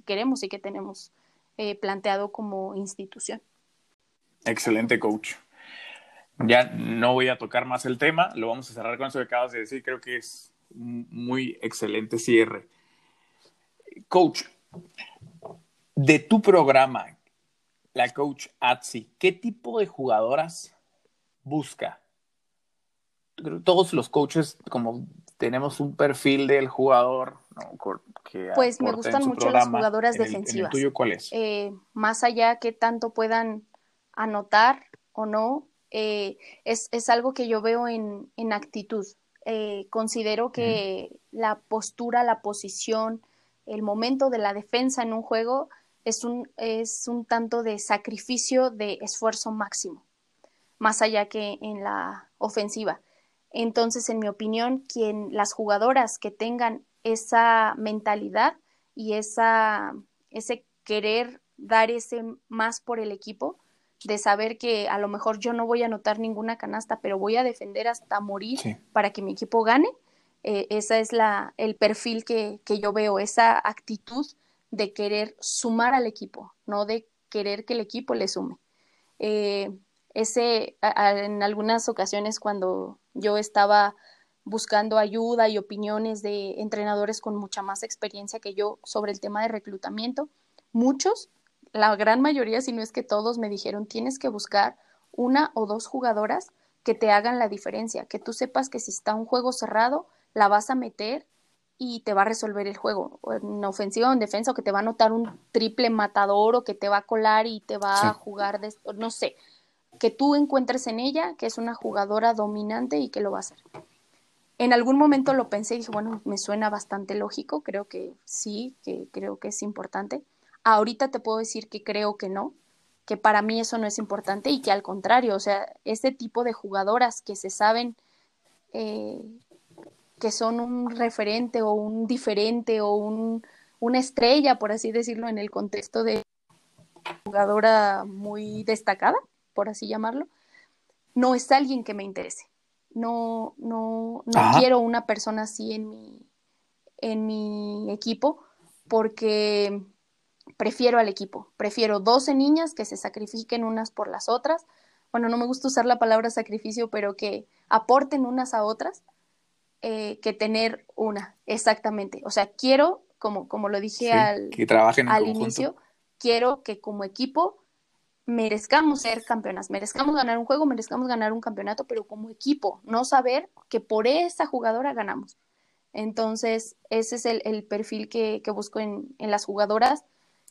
queremos y que tenemos eh, planteado como institución. Excelente, coach. Ya no voy a tocar más el tema, lo vamos a cerrar con eso que acabas de decir, creo que es muy excelente cierre. Coach, de tu programa, la coach Atsi, ¿qué tipo de jugadoras busca? Todos los coaches, como tenemos un perfil del jugador, pues me gustan mucho las jugadoras defensivas. tuyo cuál es? Eh, más allá que tanto puedan anotar o no, eh, es, algo que yo veo en, actitud. Eh, considero que la postura, la posición, el momento de la defensa en un juego es un, es un tanto de sacrificio de esfuerzo máximo, más allá que en la ofensiva. Entonces, en mi opinión, quien las jugadoras que tengan esa mentalidad y esa, ese querer dar ese más por el equipo, de saber que a lo mejor yo no voy a anotar ninguna canasta, pero voy a defender hasta morir para que mi equipo gane, eh, esa es la, el perfil que, que yo veo, esa actitud de querer sumar al equipo, no de querer que el equipo le sume. Eh, ese, en algunas ocasiones cuando yo estaba buscando ayuda y opiniones de entrenadores con mucha más experiencia que yo sobre el tema de reclutamiento, muchos, la gran mayoría, si no es que todos, me dijeron, tienes que buscar una o dos jugadoras que te hagan la diferencia, que tú sepas que si está un juego cerrado, la vas a meter y te va a resolver el juego, en ofensiva o en defensa, o que te va a anotar un triple matador, o que te va a colar y te va a jugar, de, no sé, que tú encuentres en ella que es una jugadora dominante y que lo va a hacer. En algún momento lo pensé y dije, bueno, me suena bastante lógico, creo que sí, que creo que es importante. Ahorita te puedo decir que creo que no, que para mí eso no es importante y que al contrario, o sea, ese tipo de jugadoras que se saben eh, que son un referente o un diferente o un, una estrella, por así decirlo, en el contexto de jugadora muy destacada, por así llamarlo, no es alguien que me interese. No, no, no quiero una persona así en mi, en mi equipo porque prefiero al equipo. Prefiero 12 niñas que se sacrifiquen unas por las otras. Bueno, no me gusta usar la palabra sacrificio, pero que aporten unas a otras eh, que tener una, exactamente. O sea, quiero, como, como lo dije al, al inicio, quiero que como equipo merezcamos ser campeonas, merezcamos ganar un juego, merezcamos ganar un campeonato, pero como equipo, no saber que por esa jugadora ganamos. Entonces, ese es el, perfil que, busco en, las jugadoras,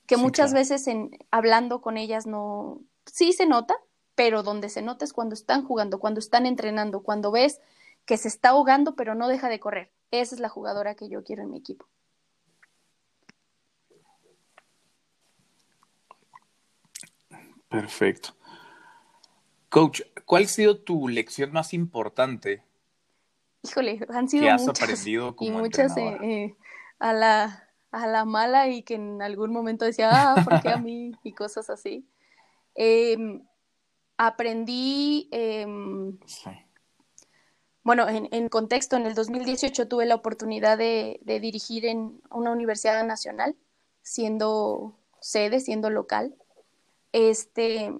que muchas veces en, hablando con ellas no, sí se nota, pero donde se nota es cuando están jugando, cuando están entrenando, cuando ves que se está ahogando pero no deja de correr. Esa es la jugadora que yo quiero en mi equipo. Perfecto. Coach, ¿cuál ha sido tu lección más importante? Híjole, han sido has muchas, aprendido como y muchas eh, eh, a, la, a la mala y que en algún momento decía, ah, ¿por qué a mí? y cosas así. Em, aprendí em, bueno, en, contexto, en el 2018 tuve la oportunidad de, dirigir en una universidad nacional, siendo sede, siendo local. Este,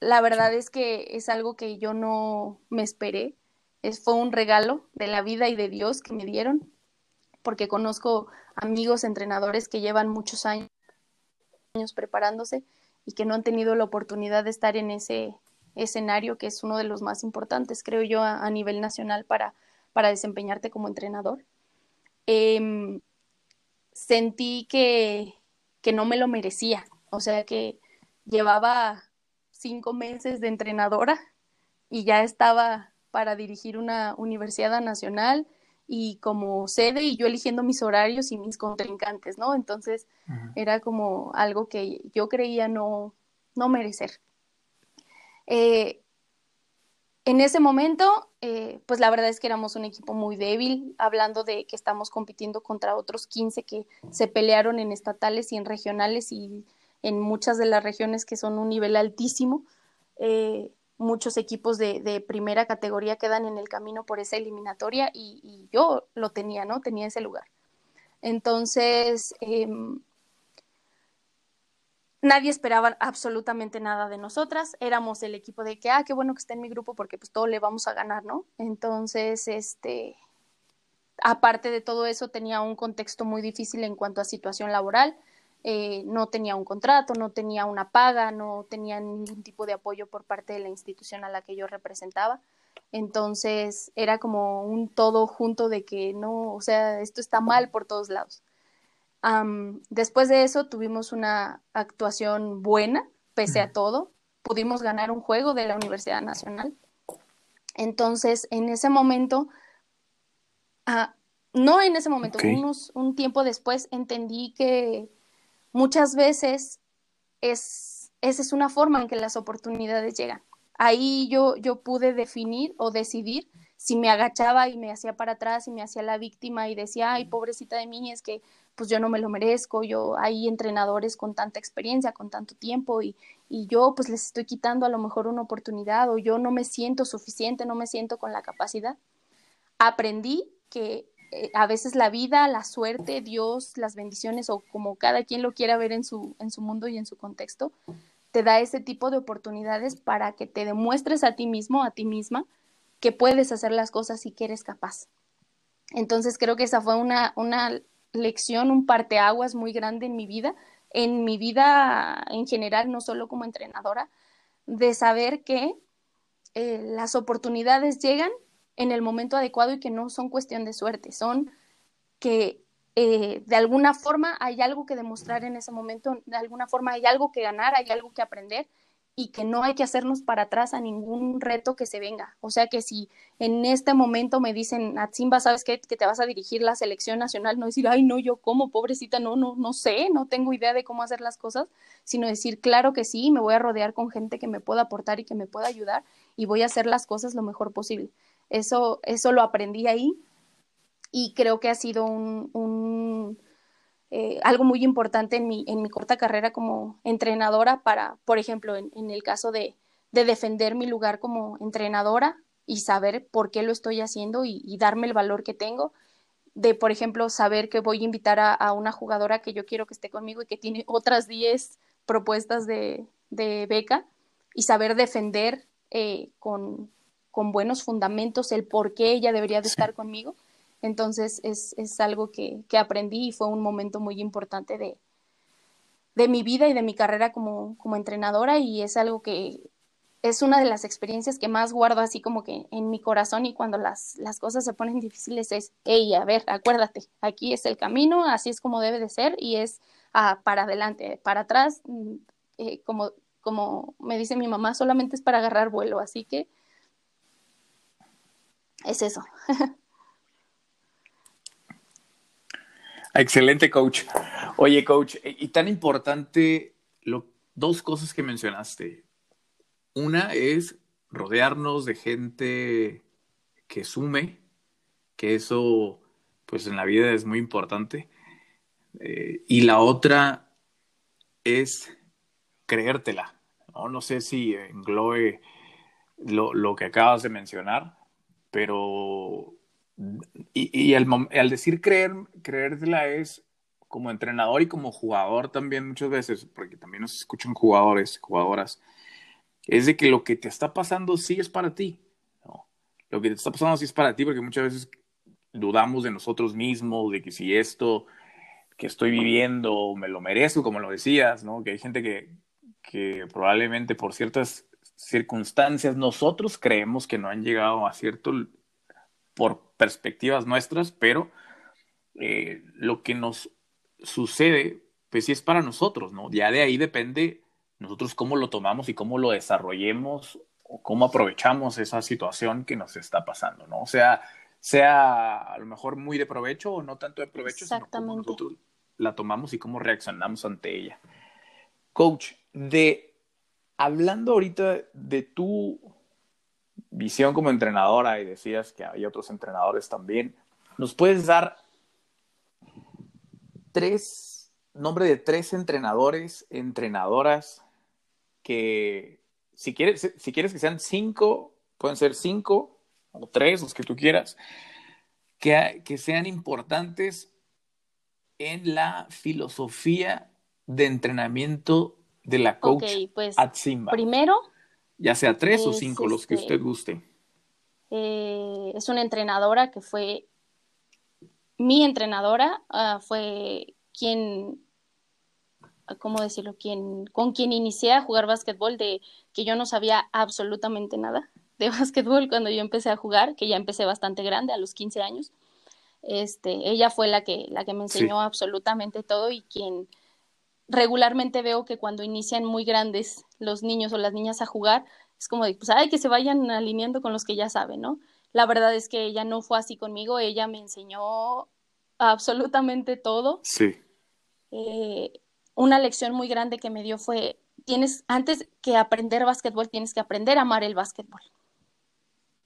la verdad es que es algo que yo no me esperé. Es, fue un regalo de la vida y de Dios que me dieron, porque conozco amigos entrenadores que llevan muchos años preparándose y que no han tenido la oportunidad de estar en ese escenario que es uno de los más importantes, creo yo, a, nivel nacional para, para desempeñarte como entrenador. Em, sentí que, que no me lo merecía, o sea que llevaba cinco meses de entrenadora y ya estaba para dirigir una universidad nacional y como sede y yo eligiendo mis horarios y mis contrincantes, ¿no? Entonces era como algo que yo creía no, no merecer. Eh, en ese momento, eh, pues la verdad es que éramos un equipo muy débil, hablando de que estamos compitiendo contra otros 15 que se pelearon en estatales y en regionales y en muchas de las regiones que son un nivel altísimo. Eh, muchos equipos de, primera categoría quedan en el camino por esa eliminatoria y, yo lo tenía, ¿no? Tenía ese lugar. Entonces, em, nadie esperaba absolutamente nada de nosotras, éramos el equipo de que, ah, qué bueno que esté en mi grupo porque pues todo le vamos a ganar, ¿no? Entonces, este, aparte de todo eso, tenía un contexto muy difícil en cuanto a situación laboral, eh, no tenía un contrato, no tenía una paga, no tenía ningún tipo de apoyo por parte de la institución a la que yo representaba. Entonces era como un todo junto de que no, o sea, esto está mal por todos lados después de eso tuvimos una actuación buena, pese a todo. Pudimos ganar un juego de la Universidad Nacional. Entonces, en ese momento, ah, no en ese momento, unos, un tiempo después entendí que muchas veces es, esa es una forma en que las oportunidades llegan. Ahí yo, yo pude definir o decidir si me agachaba y me hacía para atrás y me hacía la víctima y decía, ay, pobrecita de mí, es que pues yo no me lo merezco, yo hay entrenadores con tanta experiencia, con tanto tiempo y, y yo pues les estoy quitando a lo mejor una oportunidad o yo no me siento suficiente, no me siento con la capacidad. Aprendí que eh, a veces la vida, la suerte, Dios, las bendiciones o como cada quien lo quiera ver en su, en su mundo y en su contexto, te da ese tipo de oportunidades para que te demuestres a ti mismo, a ti misma, que puedes hacer las cosas y que eres capaz. Entonces creo que esa fue una, una lección, un parteaguas muy grande en mi vida, en mi vida en general, no solo como entrenadora, de saber que eh, las oportunidades llegan en el momento adecuado y que no son cuestión de suerte, son que eh, de alguna forma hay algo que demostrar en ese momento, de alguna forma hay algo que ganar, hay algo que aprender y que no hay que hacernos para atrás a ningún reto que se venga. O sea que si en este momento me dicen, Atzimba, ¿sabes qué? Que te vas a dirigir la selección nacional, no decir, ay, no, yo como, pobrecita, no, no, no sé, no tengo idea de cómo hacer las cosas, sino decir, claro que sí, me voy a rodear con gente que me pueda aportar y que me pueda ayudar y voy a hacer las cosas lo mejor posible. Eso, eso lo aprendí ahí. Y creo que ha sido un, eh, algo muy importante en mi, en mi corta carrera como entrenadora para, por ejemplo, en, el caso de, de, defender mi lugar como entrenadora y saber por qué lo estoy haciendo y, darme el valor que tengo, de, por ejemplo, saber que voy a invitar a, una jugadora que yo quiero que esté conmigo y que tiene otras 10 propuestas de, de, beca y saber defender eh, con, con, buenos fundamentos el por qué ella debería de estar conmigo. Entonces es, es algo que, que, aprendí y fue un momento muy importante de, de mi vida y de mi carrera como, como entrenadora y es algo que es una de las experiencias que más guardo así como que en mi corazón y cuando las, las cosas se ponen difíciles es, hey, a ver, acuérdate, aquí es el camino, así es como debe de ser y es ah, para adelante, para atrás, mm, eh, como, como me dice mi mamá, solamente es para agarrar vuelo, así que es eso. Excelente, coach. Oye, coach, y tan importante, lo, dos cosas que mencionaste. Una es rodearnos de gente que sume, que eso, pues en la vida es muy importante. Eh, y la otra es creértela. No, no sé si englobe lo, lo que acabas de mencionar, pero y, al, decir creer, creérsela es como entrenador y como jugador también muchas veces, porque también nos escuchan jugadores, jugadoras, es de que lo que te está pasando sí es para ti. Lo que te está pasando sí es para ti, porque muchas veces dudamos de nosotros mismos, de que si esto que estoy viviendo me lo merezco, como lo decías, ¿no? Que hay gente que, que probablemente por ciertas circunstancias nosotros creemos que no han llegado a cierto por perspectivas nuestras, pero eh, lo que nos sucede, pues sí es para nosotros, ¿no? Ya de ahí depende nosotros cómo lo tomamos y cómo lo desarrollemos o cómo aprovechamos esa situación que nos está pasando, ¿no? O sea, sea a lo mejor muy de provecho o no tanto de provecho, sino cómo nosotros la tomamos y cómo reaccionamos ante ella. Coach, de hablando ahorita de tu visión como entrenadora y decías que hay otros entrenadores también, ¿nos puedes dar tres, nombre de tres entrenadores, entrenadoras que si quieres, si quieres que sean cinco, pueden ser cinco o tres, los que tú quieras, que, que sean importantes en la filosofía de entrenamiento de la coach okay, pues, Primero, ya sea tres o cinco, los que este, usted guste. Eh, es una entrenadora que fue mi entrenadora, ah, fue quien, ¿cómo decirlo? Quien, con quien inicié a jugar básquetbol, de que yo no sabía absolutamente nada de básquetbol cuando yo empecé a jugar, que ya empecé bastante grande, a los 15 años. Este, ella fue la que, la que me enseñó absolutamente todo y quien regularmente veo que cuando inician muy grandes los niños o las niñas a jugar, es como de, pues, ay, que se vayan alineando con los que ya saben, ¿no? La verdad es que ella no fue así conmigo, ella me enseñó absolutamente todo. Sí. Eh, una lección muy grande que me dio fue, tienes, antes que aprender básquetbol, tienes que aprender a amar el básquetbol.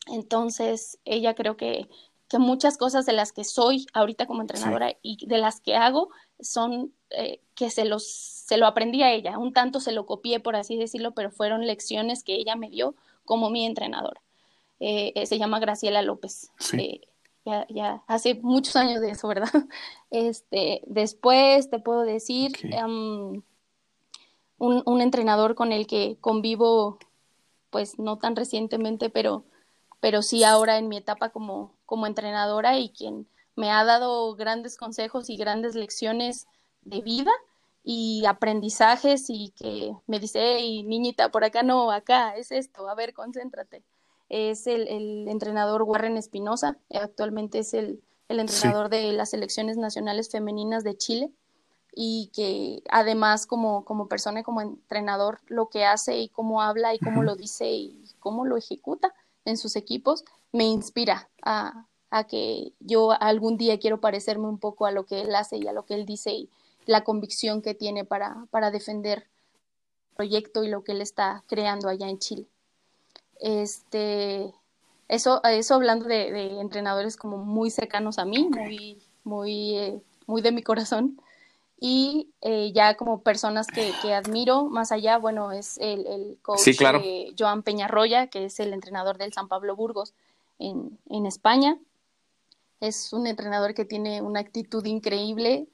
Entonces, ella creo que, que muchas cosas de las que soy ahorita como entrenadora y de las que hago son eh, que se, los, se lo aprendí a ella, un tanto se lo copié, por así decirlo, pero fueron lecciones que ella me dio como mi entrenadora. Eh, eh, se llama Graciela López. ya, ya, hace muchos años de eso, ¿verdad? Este, después te puedo decir un, un, entrenador con el que convivo, pues no tan recientemente, pero, pero sí ahora en mi etapa como, como entrenadora y quien me ha dado grandes consejos y grandes lecciones de vida y aprendizajes y que me dice, hey, niñita, por acá no, acá es esto, a ver, concéntrate. Es el, entrenador Warren Espinosa, actualmente es el, entrenador de las selecciones nacionales femeninas de Chile y que además como, como persona y como entrenador lo que hace y cómo habla y cómo lo dice y cómo lo ejecuta en sus equipos me inspira a, a que yo algún día quiero parecerme un poco a lo que él hace y a lo que él dice y la convicción que tiene para, para defender el proyecto y lo que él está creando allá en Chile. Este, eso, eso hablando de, entrenadores como muy cercanos a mí, muy, muy, eh, muy de mi corazón. Y eh, ya como personas que, que, admiro más allá, bueno, es el, el coach Joan Peñarroya, que es el entrenador del San Pablo Burgos en, en España. Es un entrenador que tiene una actitud increíble.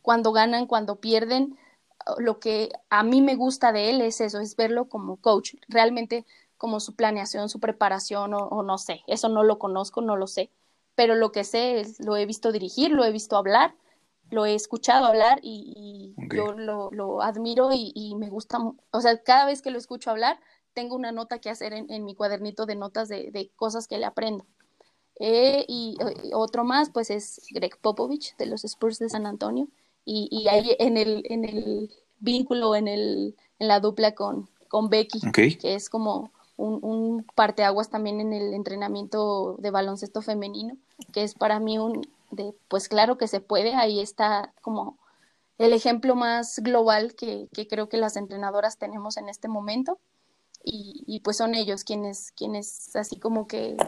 Cuando ganan, cuando pierden, lo que a mí me gusta de él es eso, es verlo como coach, realmente como su planeación, su preparación o, no sé, eso no lo conozco, no lo sé, pero lo que sé es, lo he visto dirigir, lo he visto hablar, lo he escuchado hablar y, yo lo, admiro y, me gusta, o sea, cada vez que lo escucho hablar, tengo una nota que hacer en, mi cuadernito de notas de cosas que le aprendo. Eh, y, otro más, pues es Greg Popovich de los Spurs de San Antonio. Y, y ahí en el, en el vínculo, en, el, en la dupla con, con Becky, que es como un, un parteaguas también en el entrenamiento de baloncesto femenino, que es para mí un, pues claro que se puede, ahí está como el ejemplo más global que, que creo que las entrenadoras tenemos en este momento. Y, y, pues son ellos quienes, quienes así como que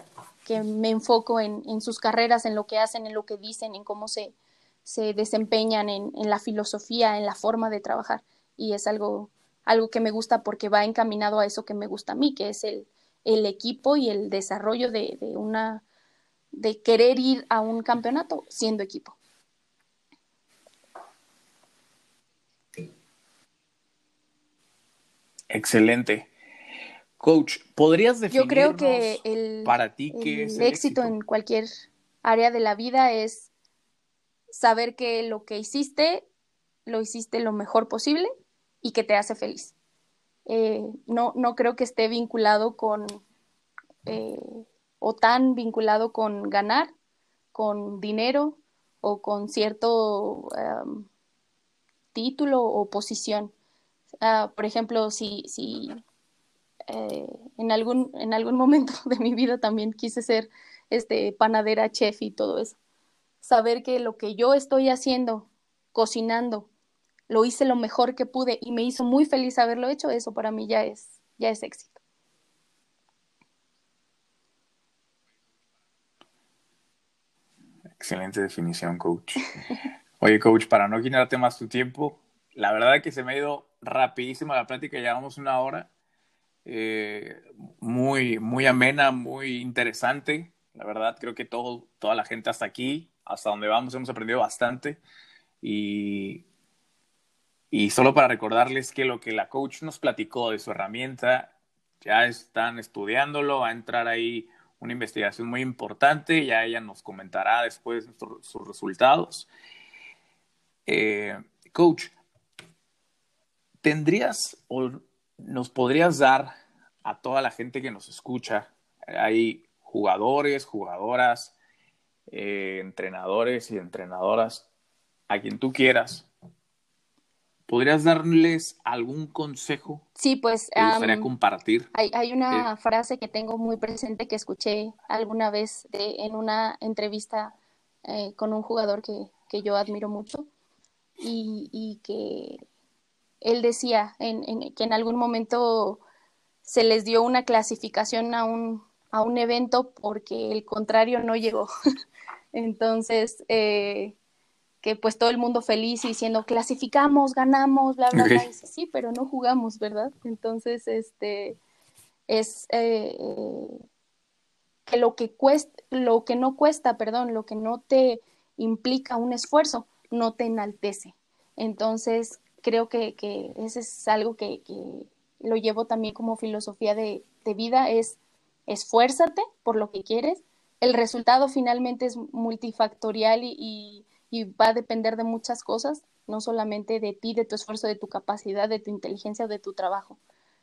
que me enfoco en, en, sus carreras, en lo que hacen, en lo que dicen, en cómo se, se desempeñan, en, en, la filosofía, en la forma de trabajar. Y es algo, algo que me gusta porque va encaminado a eso que me gusta a mí, que es el, el equipo y el desarrollo de, de una de querer ir a un campeonato siendo equipo. Excelente. Coach, ¿podrías definir Yo creo que el, para ti qué es el éxito, en cualquier área de la vida es saber que lo que hiciste lo hiciste lo mejor posible y que te hace feliz. Eh, no, no creo que esté vinculado con eh, o tan vinculado con ganar, con dinero o con cierto em, título o posición. Ah, por ejemplo, si, si eh, en, algún, en algún momento de mi vida también quise ser este, panadera, chef y todo eso. Saber que lo que yo estoy haciendo, cocinando, lo hice lo mejor que pude y me hizo muy feliz haberlo hecho, eso para mí ya es, ya es éxito. Excelente definición, coach. Oye, coach, para no quitarte más tu tiempo, la verdad es que se me ha ido rapidísima la plática, llevamos una hora. Eh, muy, muy amena, muy interesante. La verdad, creo que todo, toda la gente hasta aquí, hasta donde vamos, hemos aprendido bastante. Y, y solo para recordarles que lo que la coach nos platicó de su herramienta, ya están estudiándolo, va a entrar ahí una investigación muy importante, ya ella nos comentará después sus resultados. Eh, coach, ¿tendrías o nos podrías dar a toda la gente que nos escucha? Hay jugadores, jugadoras, eh, entrenadores y entrenadoras, a quien tú quieras. ¿Podrías darles algún consejo? Sí, pues. ¿Te gustaría compartir? Hay, hay una frase que tengo muy presente que escuché alguna vez de, en una entrevista eh, con un jugador que, que yo admiro mucho y, y que él decía en, que en algún momento se les dio una clasificación a un, a un evento porque el contrario no llegó. Entonces, eh, que pues todo el mundo feliz y diciendo clasificamos, ganamos, bla, bla, bla. sí, pero no jugamos, ¿verdad? Entonces, este, es eh, que lo que cuesta, lo que no cuesta, perdón, lo que no te implica un esfuerzo, no te enaltece. Entonces, creo que, que ese es algo que, lo llevo también como filosofía de, vida, es esfuérzate por lo que quieres. El resultado finalmente es multifactorial y, va a depender de muchas cosas, no solamente de ti, de tu esfuerzo, de tu capacidad, de tu inteligencia, de tu trabajo.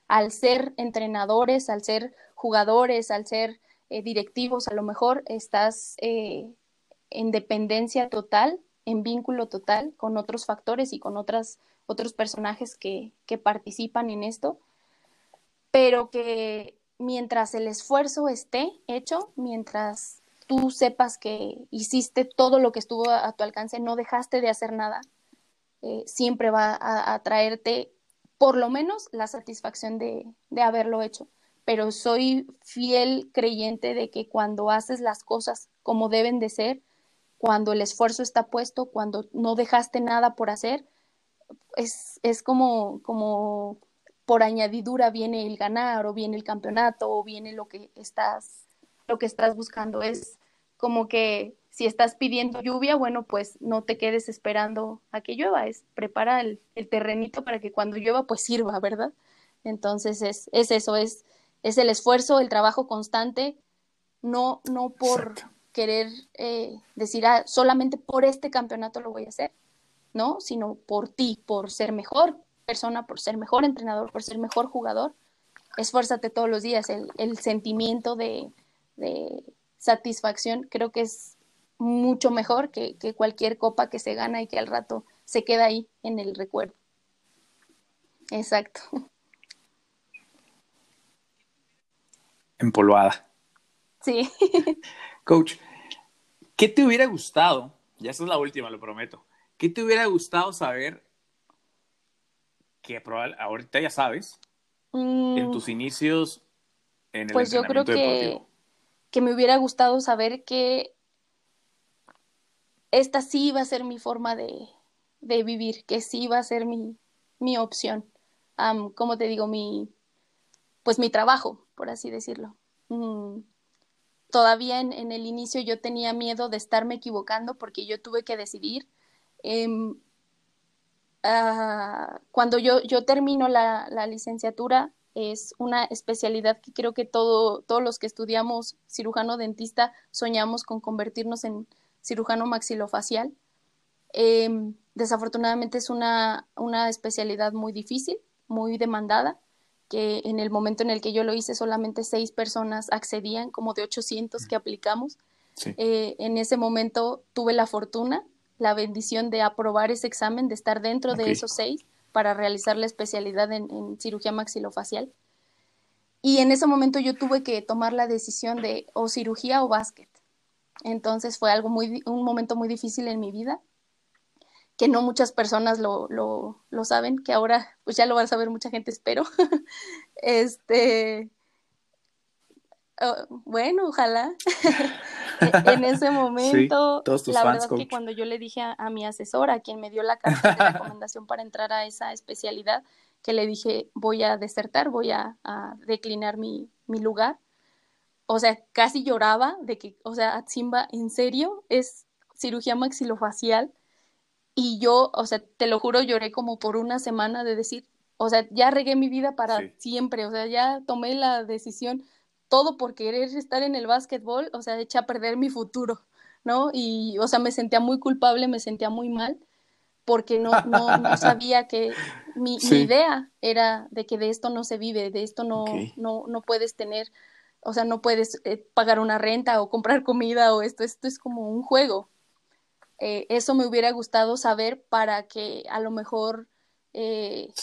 Al ser entrenadores, al ser jugadores, al ser eh, directivos, a lo mejor estás eh, en dependencia total, en vínculo total con otros factores y con otras otros personajes que, participan en esto, pero que mientras el esfuerzo esté hecho, mientras tú sepas que hiciste todo lo que estuvo a, tu alcance, no dejaste de hacer nada, eh, siempre va a, traerte por lo menos la satisfacción de, de, haberlo hecho. Pero soy fiel creyente de que cuando haces las cosas como deben de ser, cuando el esfuerzo está puesto, cuando no dejaste nada por hacer, es, es como, como por añadidura viene el ganar o viene el campeonato o viene lo que estás, lo que estás buscando. Es como que si estás pidiendo lluvia, bueno, pues no te quedes esperando a que llueva, es prepara el, terrenito para que cuando llueva, pues sirva, ¿verdad? Entonces es, es eso, es, es el esfuerzo, el trabajo constante, no, no por querer eh, decir, ah, solamente por este campeonato lo voy a hacer, ¿no? Sino por ti, por ser mejor persona, por ser mejor entrenador, por ser mejor jugador. Esfuérzate todos los días. El, sentimiento de, satisfacción creo que es mucho mejor que, cualquier copa que se gana y que al rato se queda ahí en el recuerdo. Exacto. Empolvada. Sí. Coach, ¿qué te hubiera gustado? Ya esta es la última, lo prometo. ¿Qué te hubiera gustado saber que probable, ahorita ya sabes en mm. tus inicios en el Pues yo creo que, que me hubiera gustado saber que esta sí iba a ser mi forma de, de vivir, que sí iba a ser mi, mi opción. como te digo, mi, pues mi trabajo, por así decirlo. Mm, todavía en, el inicio yo tenía miedo de estarme equivocando porque yo tuve que decidir. Em, ah, cuando yo, yo termino la, la, licenciatura, es una especialidad que creo que todo, todos los que estudiamos cirujano dentista soñamos con convertirnos en cirujano maxilofacial. Em, desafortunadamente es una, una especialidad muy difícil, muy demandada que en el momento en el que yo lo hice solamente seis personas accedían, como de 800 que aplicamos. Eh, en ese momento tuve la fortuna, la bendición de aprobar ese examen, de estar dentro de esos seis para realizar la especialidad en, cirugía maxilofacial. Y en ese momento yo tuve que tomar la decisión de o cirugía o básquet. Entonces fue algo muy, un momento muy difícil en mi vida que no muchas personas lo, lo, lo, saben, que ahora pues ya lo va a saber mucha gente, espero. este, oh, bueno, ojalá. En ese momento, la verdad que cuando yo le dije a, mi asesora, a quien me dio la carta de recomendación para entrar a esa especialidad, que le dije, voy a desertar, voy a, a declinar mi, mi lugar. O sea, casi lloraba de que, o sea, Atzimba, ¿en serio? Es cirugía maxilofacial y yo, o sea, te lo juro, lloré como por una semana de decir, o sea, ya regué mi vida para siempre, o sea, ya tomé la decisión, todo por querer estar en el básquetbol, o sea, eché a perder mi futuro, ¿no? Y, o sea, me sentía muy culpable, me sentía muy mal, porque no, no, no sabía que mi, idea era de que de esto no se vive, de esto no, no, no puedes tener, o sea, no puedes eh, pagar una renta o comprar comida o esto, esto es como un juego, eh, eso me hubiera gustado saber para que a lo mejor eh,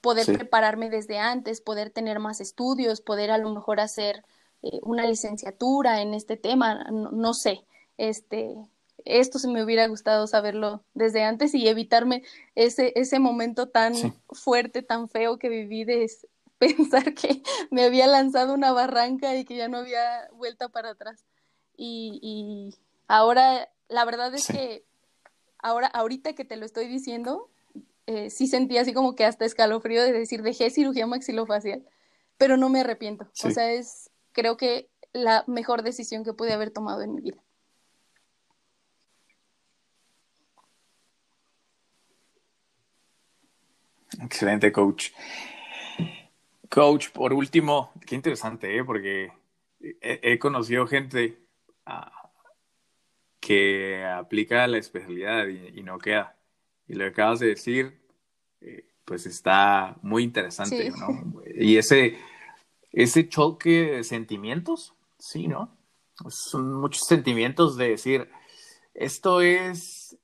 poder prepararme desde antes, poder tener más estudios, poder a lo mejor hacer eh, una licenciatura en este tema, no, sé, este, esto se me hubiera gustado saberlo desde antes y evitarme ese, ese momento tan fuerte, tan feo que viví de pensar que me había lanzado una barranca y que ya no había vuelta para atrás. Y, y ahora la verdad es que ahora, ahorita que te lo estoy diciendo, eh, sí sentí así como que hasta escalofrío de decir, dejé cirugía maxilofacial, pero no me arrepiento. O sea, es creo que la mejor decisión que pude haber tomado en mi vida. Excelente, coach. Coach, por último, qué interesante, ¿eh? porque he, conocido gente ah, que aplica la especialidad y, no queda. Y lo que acabas de decir, eh, pues está muy interesante, ¿no? Y ese, ese choque de sentimientos, sí, ¿no? Son muchos sentimientos de decir, esto es,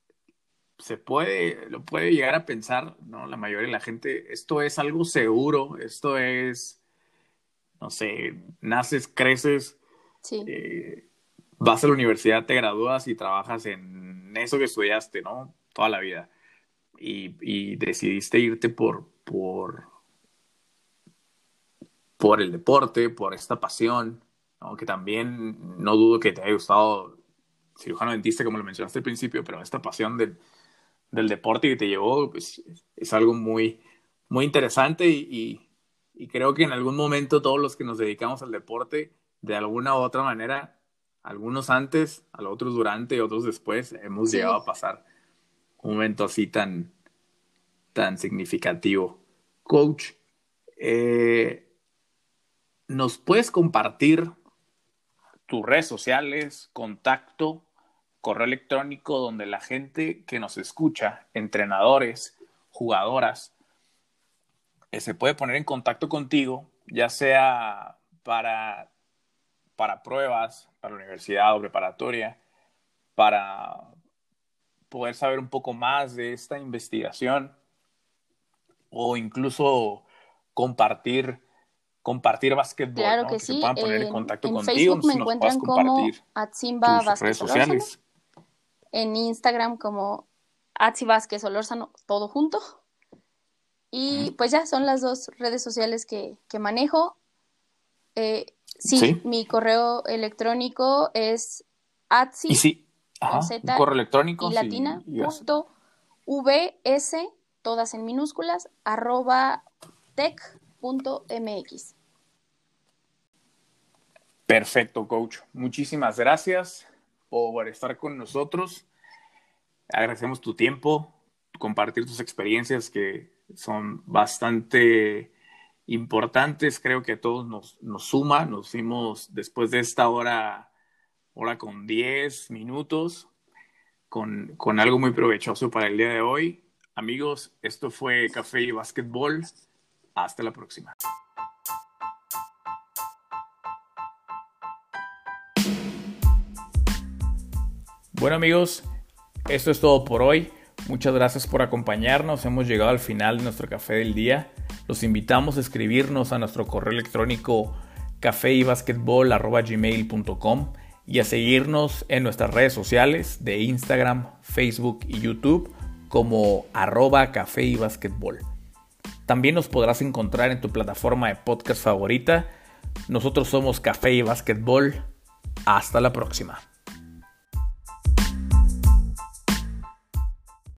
se puede, lo puede llegar a pensar, ¿no? La mayoría de la gente, esto es algo seguro, esto es, no sé, naces, creces, sí. Eh, vas a la universidad, te gradúas y trabajas en eso que estudiaste, ¿no? Toda la vida. Y, decidiste irte por, por, por el deporte, por esta pasión, aunque también no dudo que te haya gustado cirujano dentista, como lo mencionaste al principio, pero esta pasión del, del deporte que te llevó pues, es algo muy, muy interesante y, y creo que en algún momento todos los que nos dedicamos al deporte, de alguna u otra manera, algunos antes, a otros durante y otros después, hemos llegado a pasar un momento así tan, tan significativo. Coach, eh, ¿nos puedes compartir tus redes sociales, contacto, correo electrónico, donde la gente que nos escucha, entrenadores, jugadoras, eh, se puede poner en contacto contigo, ya sea para para pruebas, para la universidad o preparatoria, para poder saber un poco más de esta investigación o incluso compartir compartir básquetbol, claro que, sí. puedan poner en, contacto en Facebook me encuentran como Atzimba Vázquez sociales. En Instagram como Atzi Vázquez todo junto. Y pues ya son las dos redes sociales que, que manejo. Eh, Sí, mi correo electrónico es atsi. Y sí, correo electrónico. Y latina, punto vs, todas en minúsculas, arroba tech.mx. Perfecto, coach. Muchísimas gracias por estar con nosotros. Agradecemos tu tiempo, compartir tus experiencias que son bastante importantes. Creo que a todos nos, nos suma. Nos fuimos después de esta hora, hora con 10 minutos, con, con algo muy provechoso para el día de hoy. Amigos, esto fue Café y Básquetbol. Hasta la próxima. Bueno amigos, esto es todo por hoy. Muchas gracias por acompañarnos. Hemos llegado al final de nuestro café del día. Los invitamos a escribirnos a nuestro correo electrónico cafeybasketball.gmail.com y a seguirnos en nuestras redes sociales de Instagram, Facebook y YouTube como arroba café y También nos podrás encontrar en tu plataforma de podcast favorita. Nosotros somos Café y Basketball. Hasta la próxima.